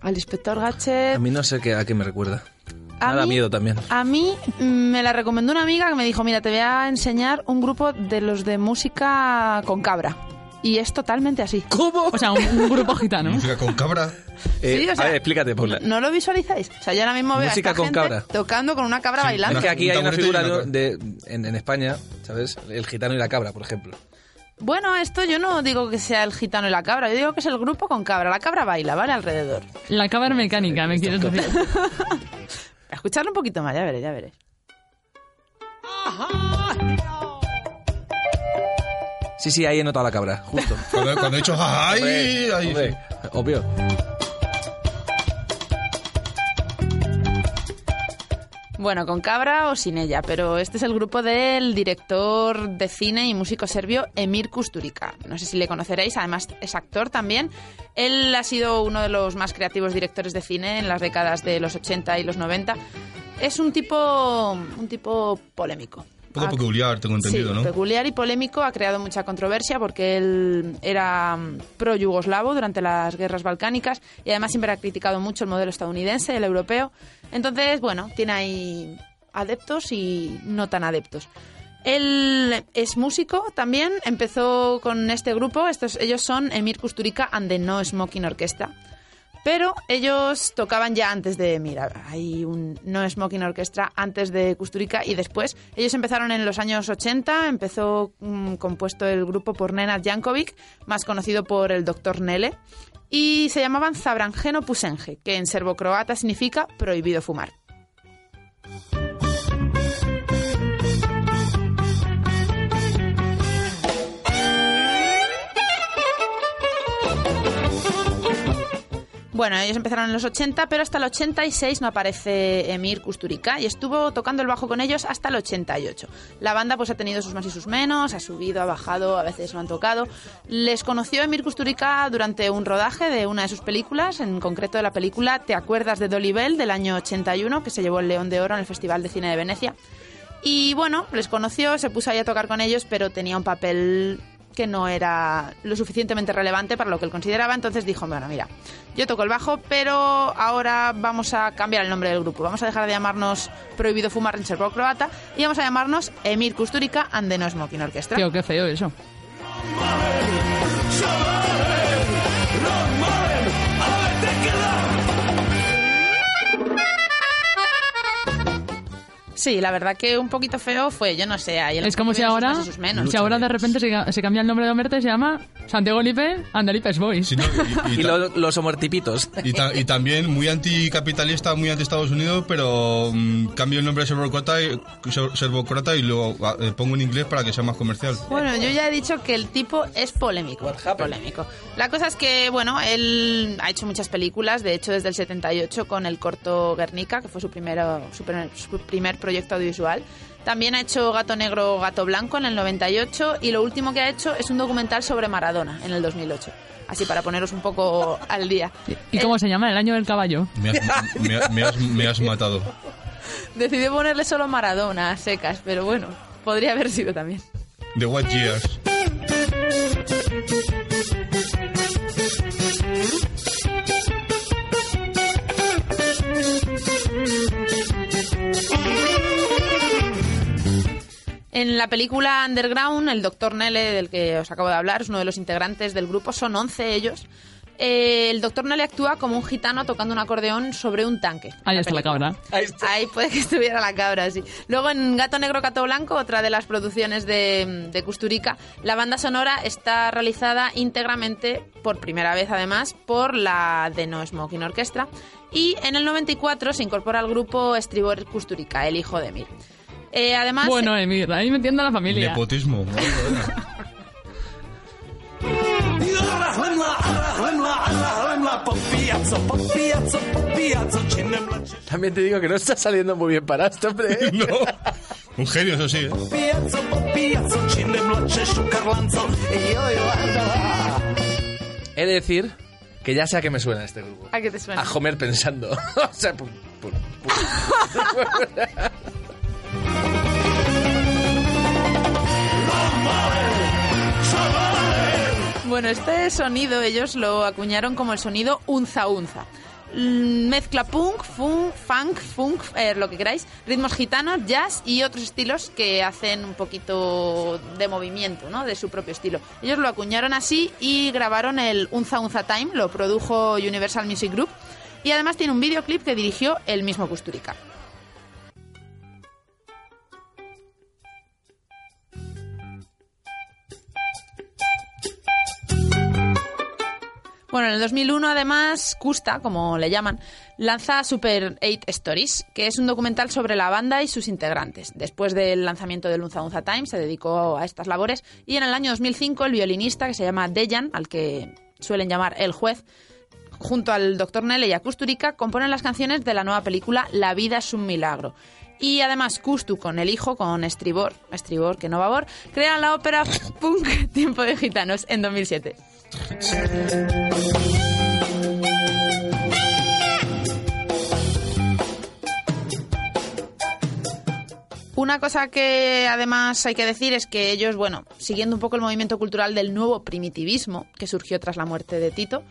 Al inspector Gadget. A mí no sé qué, a qué me recuerda. A Me da mí- miedo también. A mí mm, me la recomendó una amiga que me dijo, mira, te voy a enseñar un grupo de los de música con cabra. Y es totalmente así. ¿Cómo? O sea, un, un grupo *laughs* gitano. Música con cabra. Eh, Sí, o sea, a ver, explícate, Paula. ¿No lo visualizáis? O sea, yo ahora mismo veo Música a esta con gente cabra. tocando con una cabra Es bailando. que aquí Un hay una figura una de, de- en, en España, ¿sabes? El gitano y la cabra, por ejemplo. Bueno, esto yo no digo que sea el gitano y la cabra, yo digo que es el grupo con cabra. La cabra baila, ¿vale? Alrededor. La cámara mecánica, me quieres decir. *laughs* Escucharlo un poquito más, ya veréis, ya veréis. Sí, sí, ahí he notado la cabra, justo. Cuando, cuando he dicho ¡ay! Hombre, ahí, hombre, obvio. Bueno, con cabra o sin ella, pero este es el grupo del director de cine y músico serbio Emir Kusturica. No sé si le conoceréis, además es actor también. Él ha sido uno de los más creativos directores de cine en las décadas de los 80 y los 90. Es un tipo, un tipo polémico. Un poco Ha- peculiar, tengo entendido, sí, ¿no? peculiar y polémico, ha creado mucha controversia porque él era mm, pro-yugoslavo durante las guerras balcánicas y además siempre ha criticado mucho el modelo estadounidense, el europeo. Entonces, bueno, tiene ahí adeptos y no tan adeptos. Él es músico también, empezó con este grupo, estos, ellos son Emir Kusturica and the No Smoking Orchestra. Pero ellos tocaban ya antes de, mira, hay un No Smoking Orchestra antes de Kusturica y después. Ellos empezaron en los años 80, empezó mm, compuesto el grupo por Nenad Jankovic, más conocido por el Dr. Nele, y se llamaban Zabrangeno Pusenge, que en serbo-croata significa prohibido fumar. Bueno, ellos empezaron en los 80, pero hasta el 86 no aparece Emir Kusturica y estuvo tocando el bajo con ellos hasta el 88. La banda pues ha tenido sus más y sus menos, ha subido, ha bajado, a veces lo han tocado. Les conoció Emir Kusturica durante un rodaje de una de sus películas, en concreto de la película ¿Te acuerdas de Dolly Bell? del año 81, que se llevó el León de Oro en el Festival de Cine de Venecia. Y bueno, les conoció, se puso ahí a tocar con ellos, pero tenía un papel que no era lo suficientemente relevante para lo que él consideraba, entonces dijo, bueno, mira, yo toco el bajo, pero ahora vamos a cambiar el nombre del grupo. Vamos a dejar de llamarnos Prohibido Fumar en Serbo-Croata y vamos a llamarnos Emir Kusturica and the No Smoking Orchestra. Tío, qué feo eso. Sí, la verdad que un poquito feo fue, yo no sé, ahí el Es como si sus ahora, y sus menos. si ahora de repente se, se cambia el nombre de Omerta y se llama Santiago Lipe and the Lipes Boys. Y lo- los homortipitos. Y, ta- y también muy anticapitalista, muy anti Estados Unidos, pero mm, cambio el nombre de Serbocrota y, ser- Serbocrota y lo ah, eh, pongo en inglés para que sea más comercial. Bueno, yo ya he dicho que el tipo es polémico. Polémico. La cosa es que, bueno, él ha hecho muchas películas, de hecho desde el 78 con el corto Guernica, que fue su, primero, su, primer, su primer proyecto audiovisual. También ha hecho Gato Negro, Gato Blanco en el 98 y lo último que ha hecho es un documental sobre Maradona en el 2008. Así para poneros un poco al día. ¿Y cómo se llama? El año del caballo. Me has, me me has- me has matado. Decidió ponerle solo Maradona a secas, pero bueno, podría haber sido también. The What Years. En la película Underground, el doctor Nele, del que os acabo de hablar, es uno de los integrantes del grupo, son 11 ellos. Eh, el doctor Nele actúa como un gitano tocando un acordeón sobre un tanque. Ahí está la película. cabra. Ahí puede que *laughs* estuviera la cabra, sí. Luego en Gato Negro, Gato Blanco, otra de las producciones de, de Kusturica, la banda sonora está realizada íntegramente, por primera vez además, por la The No Smoking Orchestra. Y en el 94 se incorpora al grupo Estribor Kusturica, el hijo de Emir. Eh, además, Bueno, Emir, ahí metiendo a la familia. Nepotismo. *laughs* También te digo que no está saliendo muy bien para esto, hombre. ¿eh? *laughs* no. Un genio, eso sí. ¿eh? He de decir que ya sé a qué me suena este grupo. ¿A qué te suena? A Homer pensando. *laughs* o sea, pu- pu- pu- Bueno, este sonido ellos lo acuñaron como el sonido unza unza. Mm, Mezcla punk, funk, funk, funk, eh, lo que queráis, ritmos gitanos, jazz y otros estilos que hacen un poquito de movimiento, ¿no? De su propio estilo. Ellos lo acuñaron así y grabaron el Unza Unza Time, lo produjo Universal Music Group y además tiene un videoclip que dirigió el mismo Kusturica. Bueno, en el 2001 además, Kusta, como le llaman, lanza Super 8 Stories, que es un documental sobre la banda y sus integrantes. Después del lanzamiento del Unza Unza Time se dedicó a estas labores y en el año 2005 el violinista que se llama Dejan, al que suelen llamar el juez, junto al Dr. Nele y a Kusturica, componen las canciones de la nueva película La vida es un milagro. Y además Kustu con el hijo, con Estribor, Estribor que no babor, crean la ópera *laughs* punk Tiempo de Gitanos en 2007. Una cosa que además hay que decir es que ellos, bueno, siguiendo un poco el movimiento cultural del nuevo primitivismo que surgió tras la muerte de Tito,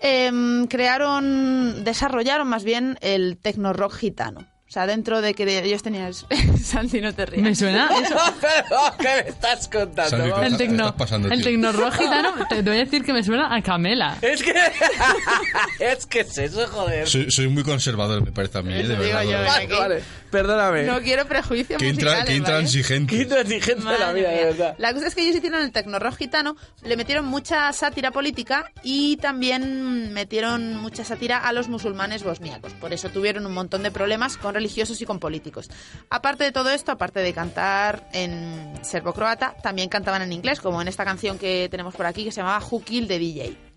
em, crearon, desarrollaron más bien el tecno rock gitano. O sea, dentro de que ellos tenían... *laughs* Santi, no te rías. Me suena eso. *laughs* *laughs* Pero, ¿qué me estás contando? Santi, vamos? El tecno, estás pasando, el gitano, te, te voy a decir que me suena a Camela. Es que... es que es eso, joder. Soy, soy muy conservador, me parece a mí, ¿eh? de digo verdad. yo, ¿no? Vale, vale. Perdóname. No quiero prejuicios Qué, intra- qué ¿vale? intransigente. Qué intransigente la Madre vida, de verdad. La cosa es que ellos hicieron el tecno rock gitano, le metieron mucha sátira política y también metieron mucha sátira a los musulmanes bosníacos. Por eso tuvieron un montón de problemas con religiosos y con políticos. Aparte de todo esto, aparte de cantar en serbo-croata, también cantaban en inglés, como en esta canción que tenemos por aquí que se llamaba Who Killed the DJ.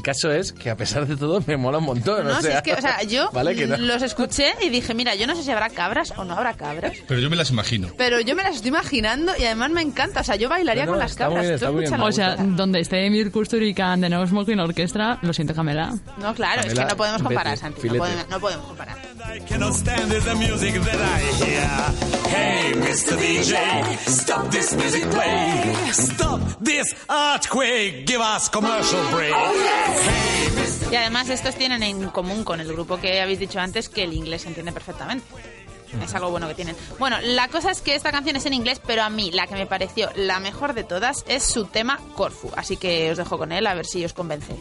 El caso es que a pesar de todo me mola un montón. No, o si sea, es que, o sea, yo *laughs* Vale, que no. los escuché y dije, mira, yo no sé si habrá cabras o no habrá cabras, Pero yo me las imagino. pero yo me las estoy imaginando y además me encanta. O sea, yo bailaría No, con las cabras. bien, Tú bien. O sea, donde esté Emir Kusturica de No Smoking Orchestra, lo siento, Camela. No, claro, es que no podemos comparar, vete, Santi. filete. No podemos, no podemos comparar. I cannot stand is the music that I hear. Hey, Mr. DJ, stop this music play. Stop this earthquake. Give us commercial break. Hey, Mr. Y además estos tienen en común con el grupo que habéis dicho antes que el inglés se entiende perfectamente. Es algo bueno que tienen. Bueno, la cosa es que esta canción es en inglés, pero a mí la que me pareció la mejor de todas es su tema Corfu. Así que os dejo con él a ver si os convence.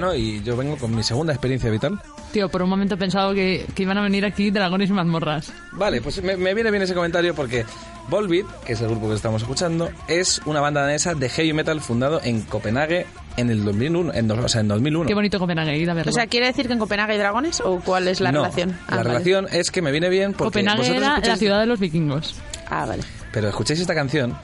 Bueno, y yo vengo con mi segunda experiencia vital. Tío, por un momento he pensado que, que iban a venir aquí dragones y mazmorras. Vale, pues me, me viene bien ese comentario porque Volbeat, que es el grupo que estamos escuchando, es una banda danesa de heavy metal fundado en Copenhague en el 2001, en, o sea, en 2001. Qué bonito Copenhague, ir a verlo. O sea, ¿quiere decir que en Copenhague hay dragones o cuál es la No, relación? Ah, la vale. relación es que me viene bien porque Copenhague vosotros era la ciudad de los vikingos. Ah, vale. Pero escucháis esta canción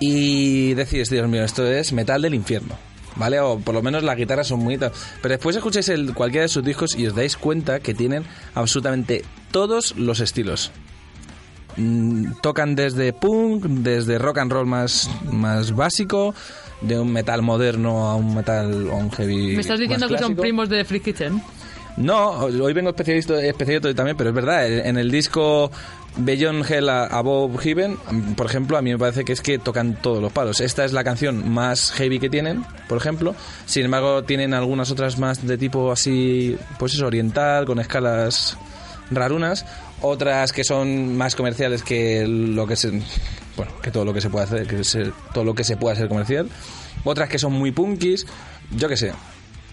y decís, Dios mío, esto es metal del infierno. ¿Vale? O por lo menos las guitarras son muy... tal. Pero después escucháis el, cualquiera de sus discos y os dais cuenta que tienen absolutamente todos los estilos. Mm, tocan desde punk, desde rock and roll más, más básico, de un metal moderno a un metal a un heavy. Me estás diciendo que son primos de Free Kitchen. No, hoy vengo especialista, especialista también, pero es verdad, en el disco Beyond Hell Above Heaven, por ejemplo, a mí me parece que es que tocan todos los palos. Esta es la canción más heavy que tienen, por ejemplo. Sin embargo, tienen algunas otras más de tipo así, pues eso, oriental, con escalas rarunas. Otras que son más comerciales que lo que se, bueno, que todo lo que se puede hacer, que todo lo que se puede hacer comercial. Otras que son muy punkis, yo qué sé.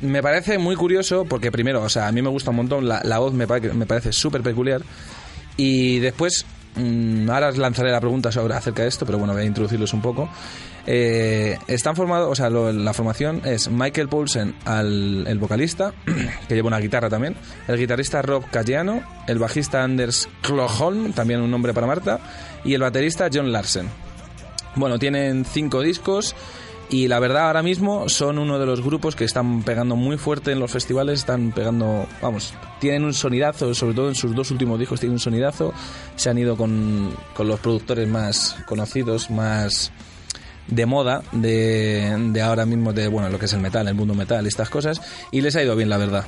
Me parece muy curioso porque primero, o sea, a mí me gusta un montón, la, la voz me, me parece súper peculiar. Y después, mm, ahora lanzaré la pregunta sobre acerca de esto, pero bueno, voy a introducirlos un poco. Eh, están formados, o sea, la formación es Michael Paulsen, al, el vocalista, *clears throat* que lleva una guitarra también, el guitarrista Rob Caggiano, el bajista Anders Kloholm, también un nombre para Marta, y el baterista John Larsen. Bueno, tienen cinco discos y la verdad ahora mismo son uno de los grupos que están pegando muy fuerte en los festivales, están pegando, vamos, tienen un sonidazo, sobre todo en sus dos últimos discos tienen un sonidazo, se han ido con, con los productores más conocidos, más de moda de, de ahora mismo de bueno lo que es el metal, el mundo metal estas cosas y les ha ido bien la verdad.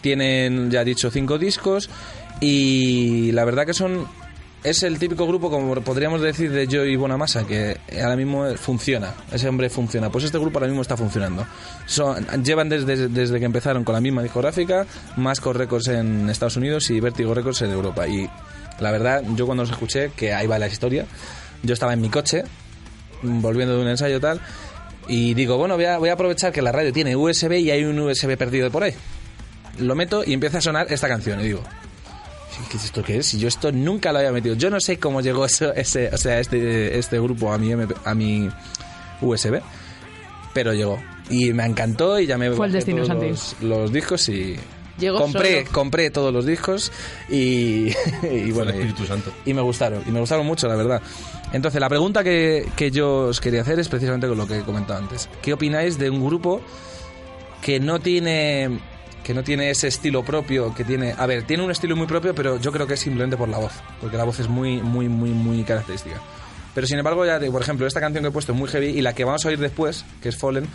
Tienen ya dicho cinco discos y la verdad que son es el típico grupo, como podríamos decir, de Joey Bonamassa, que ahora mismo funciona. Ese hombre funciona. Pues este grupo ahora mismo está funcionando. Llevan desde, desde que empezaron con la misma discográfica, Masco Records en Estados Unidos y Vertigo Records en Europa. Y la verdad, yo cuando los escuché, que ahí va la historia, yo estaba en mi coche, volviendo de un ensayo tal, y digo, bueno, voy a, voy a aprovechar que la radio tiene USB y hay un USB perdido por ahí. Lo meto y empieza a sonar esta canción. Y digo, ¿qué es esto qué es? Si yo esto nunca lo había metido. Yo no sé cómo llegó eso, ese, o sea, este, este grupo a mi, MP a mi USB, pero llegó. Y me encantó y ya me Fue el destino, Santi. los, los discos y... Llegó compré, solo. compré todos los discos y, *laughs* y bueno, y- Espíritu Santo. y me gustaron, y me gustaron mucho, la verdad. Entonces, la pregunta que, que yo os quería hacer es precisamente con lo que he comentado antes. ¿Qué opináis de un grupo que no tiene que no tiene ese estilo propio, que tiene, a ver, tiene un estilo muy propio, pero yo creo que es simplemente por la voz, porque la voz es muy muy muy muy característica. Pero sin embargo, ya te- por ejemplo, esta canción que he puesto es muy heavy y la que vamos a oír después, que es Fallen,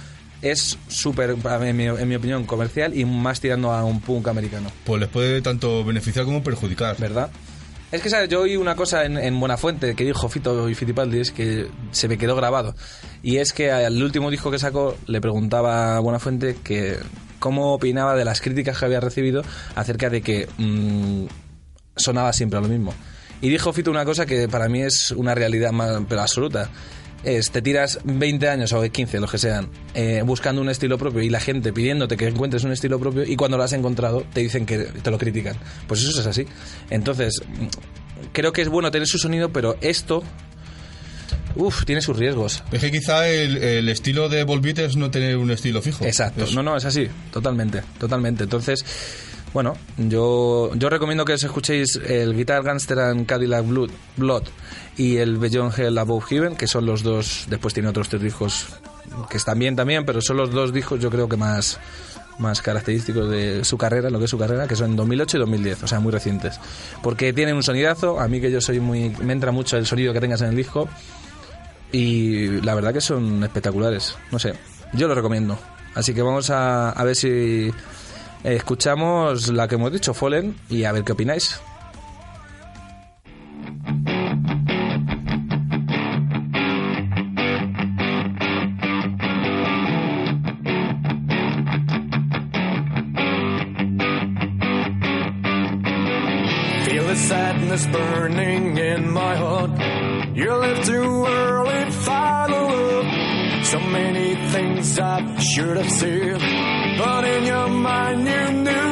es súper, en mi, en mi opinión, comercial y más tirando a un punk americano. Pues les puede tanto beneficiar como perjudicar. ¿Verdad? Es que, ¿sabes? Yo oí una cosa en, en Buenafuente que dijo Fito y Fitipaldi, es que se me quedó grabado. Y es que al último disco que sacó le preguntaba a Buenafuente que cómo opinaba de las críticas que había recibido acerca de que mm, sonaba siempre lo mismo. Y dijo Fito una cosa que para mí es una realidad más, absoluta. Es, te tiras 20 años o 15, los que sean, eh, buscando un estilo propio y la gente pidiéndote que encuentres un estilo propio y cuando lo has encontrado te dicen que te lo critican. Pues eso es así. Entonces, mm, creo que es bueno tener su sonido, pero esto, uff, tiene sus riesgos. Es que quizá el, el estilo de Volbeat es no tener un estilo fijo. Exacto. Es- No, no, es así. Totalmente. Totalmente. Entonces, bueno, yo, yo recomiendo que os escuchéis el Guitar Gangster and Cadillac Blood, Blood y el Beyond Hell Above Heaven, que son los dos. Después tiene otros tres discos que están bien también, pero son los dos discos yo creo que más más característicos de su carrera, lo que es su carrera, que son 2008 y 2010, o sea, muy recientes. Porque tienen un sonidazo, a mí que yo soy muy... me entra mucho el sonido que tengas en el disco, y la verdad que son espectaculares. No sé, yo lo recomiendo. Así que vamos a, a ver si eh, escuchamos la que hemos dicho, Fallen, y a ver qué opináis. Sadness burning in my heart. Many things I should have said. but in your mind you knew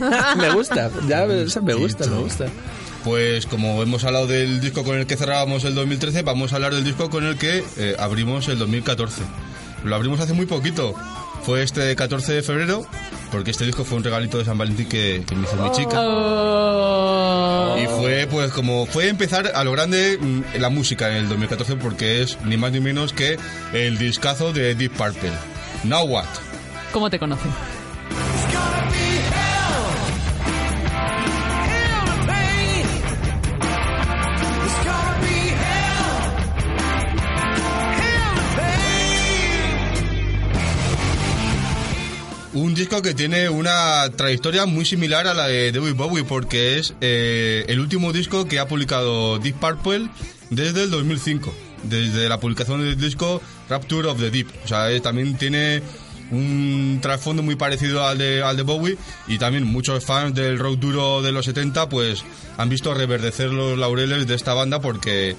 *laughs* me gusta, ya me gusta, me gusta. Pues como hemos hablado del disco con el que cerrábamos el 2013, vamos a hablar del disco con el que eh, abrimos el 2014. lo abrimos hace muy poquito. Fue este 14 de febrero, porque este disco fue un regalito de San Valentín que, que me hizo mi chica. Oh. Y fue pues como fue empezar a lo grande mm, la música en el 2014 porque es ni más ni menos que el discazo de Deep Purple. Now What? ¿Cómo te conocen? Disco que tiene una trayectoria muy similar a la de David Bowie porque es eh, el último disco que ha publicado Deep Purple desde el 2005, desde la publicación del disco Rapture of the Deep. O sea, eh, también tiene un trasfondo muy parecido al de, al de Bowie y también muchos fans del rock duro de los 70 pues han visto reverdecer los laureles de esta banda porque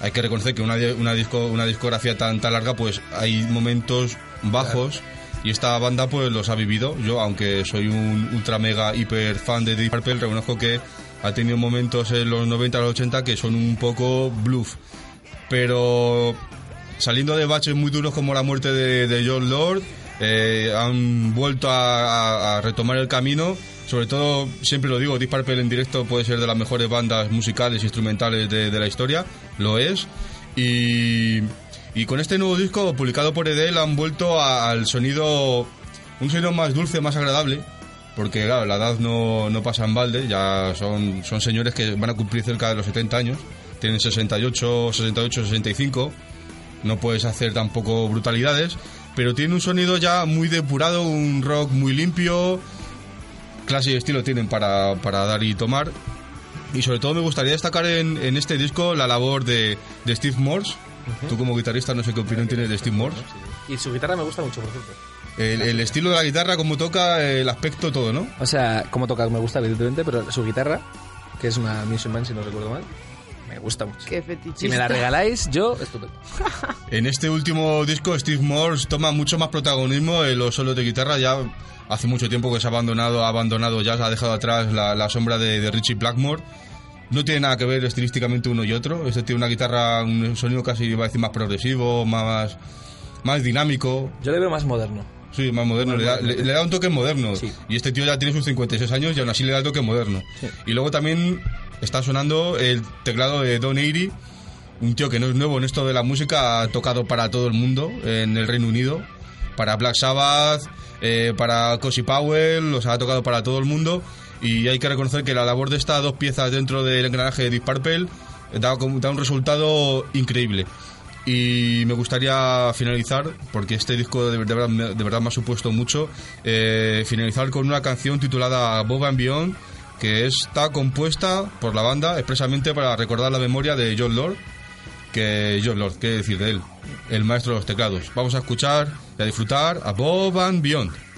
hay que reconocer que una, una, disco, una discografía tan, tan larga pues hay momentos bajos y esta banda pues los ha vivido. Yo, aunque soy un ultra mega hiper fan de Deep Purple, reconozco que ha tenido momentos en los 90 a los 80 que son un poco bluff. Pero saliendo de baches muy duros como la muerte de, John Lord, eh, han vuelto a retomar el camino. Sobre todo, siempre lo digo, Deep Purple en directo puede ser de las mejores bandas musicales e instrumentales de, de la historia, lo es. Y, y con este nuevo disco publicado por Edel han vuelto a- al sonido, un sonido más dulce, más agradable. Porque claro, la edad no, no pasa en balde, ya son, son señores que van a cumplir cerca de los 70 años, tienen 68, 68, 65, no puedes hacer tampoco brutalidades, pero tiene un sonido ya muy depurado, un rock muy limpio, clase y estilo tienen para, para dar y tomar. Y sobre todo me gustaría destacar en, en este disco la labor de, de Steve Morse. Tú como guitarrista no sé qué opinión tienes de Steve Morse. Y su guitarra me gusta mucho, por cierto. El, el estilo de la guitarra, cómo toca, el aspecto, todo, ¿no? O sea, cómo toca me gusta, evidentemente, pero su guitarra, que es una Mission Man, si no recuerdo mal, me gusta mucho. Qué fetichista. Si me la regaláis, yo, estupendo. *laughs* En este último disco, Steve Morse toma mucho más protagonismo en los solos de guitarra. Ya hace mucho tiempo que se ha abandonado, ha abandonado ya, se ha dejado atrás la, la sombra de, de Richie Blackmore. No tiene nada que ver estilísticamente uno y otro. Este tiene una guitarra, un sonido casi, iba a decir, más progresivo, más, más dinámico. Yo le veo más moderno. Sí, más moderno. Más le, da, moderno. le- le da un toque moderno. Y este tío ya tiene sus 56 años y aún así le da el toque moderno. Y luego también está sonando el teclado de Don Airy, un tío que no es nuevo en esto de la música, ha tocado para todo el mundo en el Reino Unido, para Black Sabbath, eh, para Cozy Powell, los ha tocado para todo el mundo. Y hay que reconocer que la labor de estas dos piezas dentro del engranaje de Purple da, da un resultado increíble. Y me gustaría finalizar, porque este disco de verdad me ha supuesto mucho, eh, finalizar con una canción titulada Bob and Beyond, que está compuesta por la banda expresamente para recordar la memoria de John Lord, que John Lord, qué decir de él, el maestro de los teclados. Vamos a escuchar y a disfrutar a Bob and Beyond.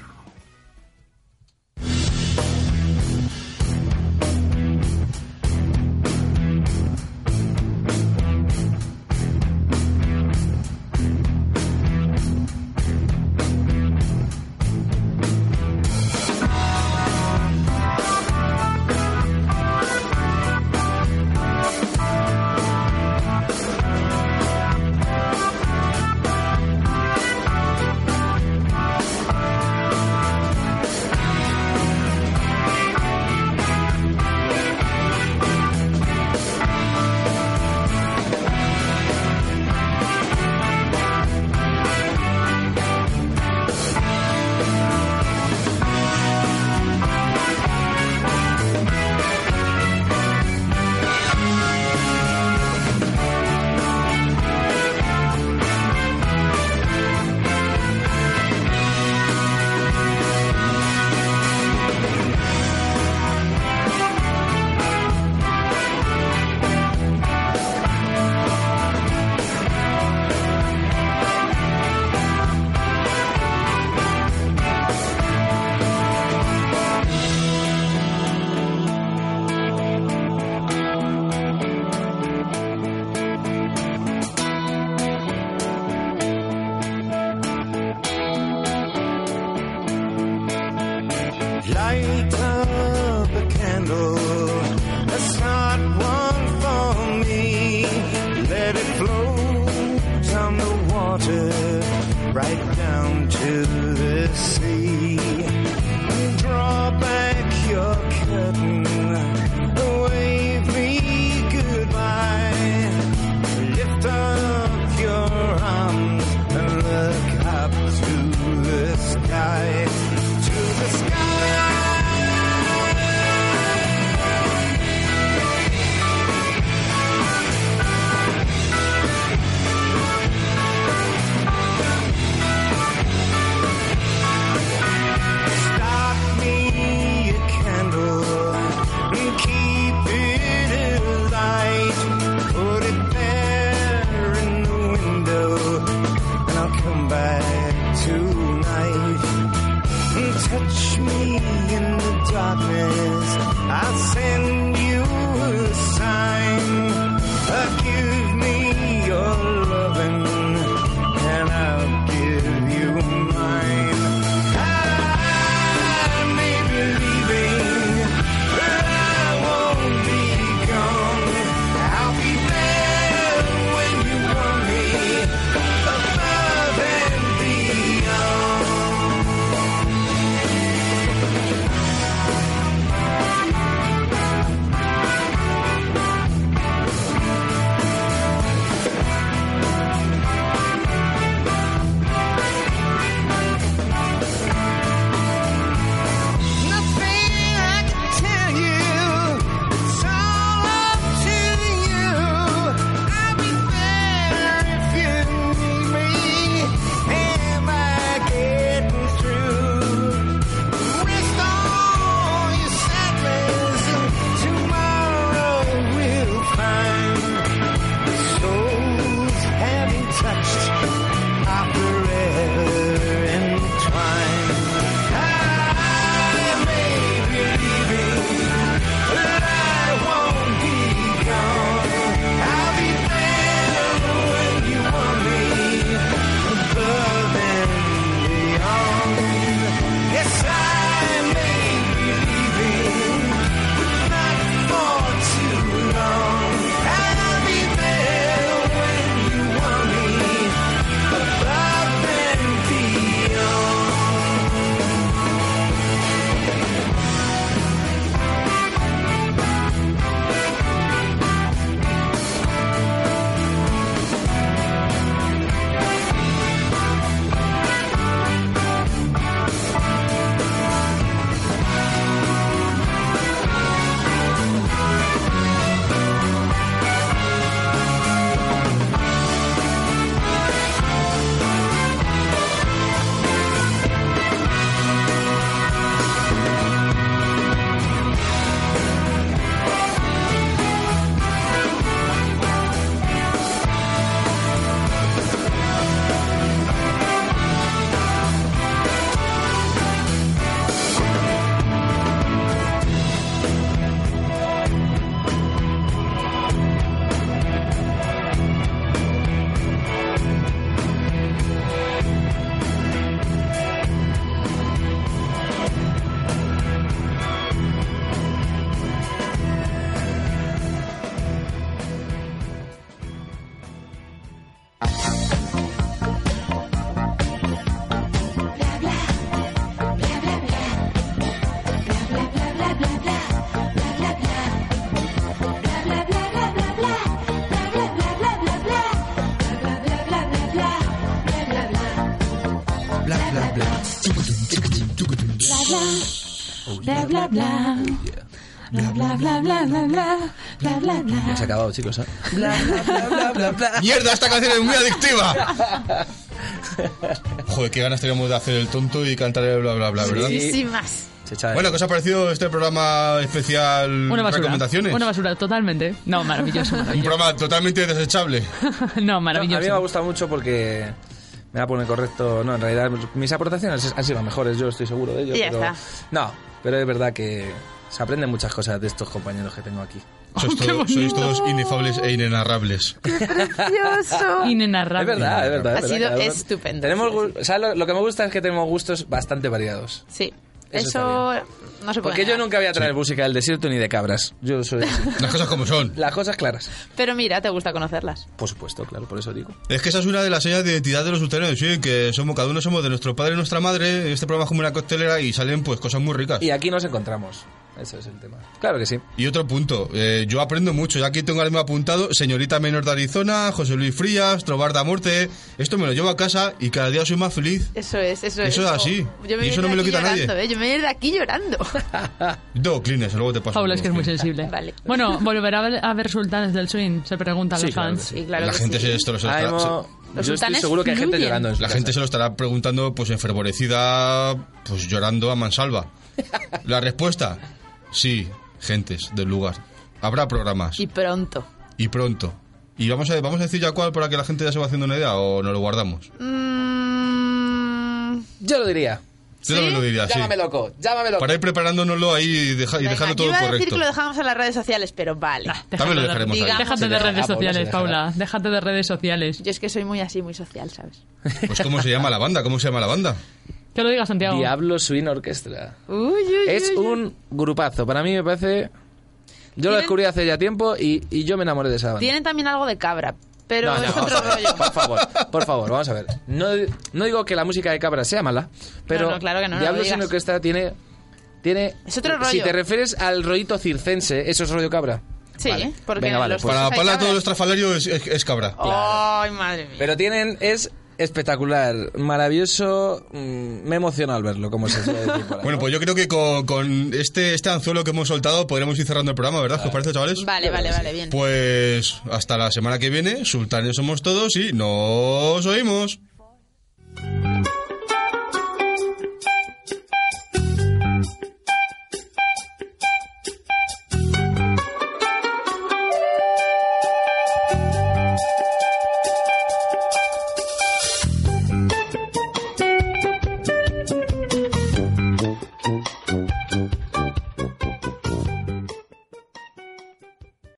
Bla bla bla bla bla bla bla bla. Ya se ha acabado, chicos. ¿eh? ¡Mierda, esta canción es muy adictiva! Joder, qué ganas teníamos de hacer el tonto y cantar el bla bla bla, ¿verdad? Muchísimas. Bueno, ¿qué os ha parecido este programa especial Una basura. recomendaciones? Una basura, totalmente. No, maravilloso, Un maravilloso. programa totalmente desechable. no, A mí me ha maravilloso. gustado mucho porque me va a poner correcto. No, en realidad mis aportaciones han sido las mejores, yo estoy seguro de ello. Y ya pero, está. No, pero es verdad que se aprenden muchas cosas de estos compañeros que tengo aquí. *laughs* Sois, todo- sois todos inefables e inenarrables. *laughs* Precioso. *laughs* Inenarrable. Es verdad, es verdad. Ha es verdad, sido uno- estupendo. Tenemos, gu- ¿sabes lo, lo que me gusta es que tenemos gustos bastante variados. Sí. Eso Eso, no se puede. Porque yo negar. nunca voy a traer música del desierto ni de cabras. Yo soy. Las cosas como son. Las cosas claras. Pero mira, te gusta conocerlas. Por supuesto, claro, por eso digo. Es que esa es una de las señas de identidad de los sultanes, sí, que somos, cada uno somos de nuestro padre y nuestra madre, este programa es como una costelera y salen pues cosas muy ricas. Y aquí nos encontramos. Ese es el tema. Claro que sí. Y otro punto, eh, yo aprendo mucho, ya aquí tengo ahora mismo apuntado, señorita menor de Arizona, José Luis Frías, Trobar da Muerte, esto me lo llevo a casa y cada día soy más feliz. Eso es, eso es. Eso es así. Yo me Y eso no me lo quita nadie. llorando, ¿eh? Yo me voy de aquí llorando. *laughs* Tengo clines, luego te paso. Paula es que es muy sensible. *laughs* Vale. Bueno, ¿volverá a ver, a ver Sultanes del Swing? Se preguntan Sí, los claro fans. que sí. La gente se, esto lo estará- mismo, se- yo estoy sultanes seguro que hay gente fluyen. llorando en su La casa. gente se lo estará preguntando, pues enfervorecida, pues llorando a mansalva. *laughs* La respuesta, sí, gentes del lugar. Habrá programas Y pronto. y pronto. Y vamos a, vamos a decir ya cuál para que la gente ya se va haciendo una idea o nos lo guardamos. Mm, Yo lo diría. Yo también lo diría, sí. Llámame loco, llámame loco. Para ir preparándonoslo ahí y, deja- y venga, dejarlo yo todo iba a decir correcto. que lo dejamos en las redes sociales, pero vale. También lo dejaremos ahí. Digamos Déjate de redes Ah, sociales. Paula. Déjate de redes sociales. Yo es que soy muy así, muy social, ¿sabes? Pues ¿cómo se llama la banda? ¿Cómo se llama la banda? Que lo diga Santiago. Diablo Swing Orchestra. Uy, uy, Es uy, uy. un grupazo. Para mí me parece... Yo lo descubrí hace ya tiempo y, y yo me enamoré de esa banda. Tienen también algo de cabra, pero No, no, es otro rollo. Por favor, por favor, vamos a ver. No, no digo que la música de Cabra sea mala, pero No, no, claro que Diablo lo Sin. Orquesta tiene... tiene Es otro Si rollo. te refieres al rollito circense, ¿eso es rollo Cabra? Sí, Vale. porque Venga, vale, los pues- Para Paula todo cabras. lo estrafalario es, es- es cabra. Ay, madre mía. Pero tienen... Es espectacular, maravilloso... mm, me emociona al verlo, como se suele decir por ahí, Bueno, ¿no? pues yo creo que con, con este, este anzuelo que hemos soltado podremos ir cerrando el programa, ¿verdad? ¿Qué os parece, chavales? Vale, vale, vale, bien. Pues hasta la semana que viene, sultanes somos todos y nos oímos.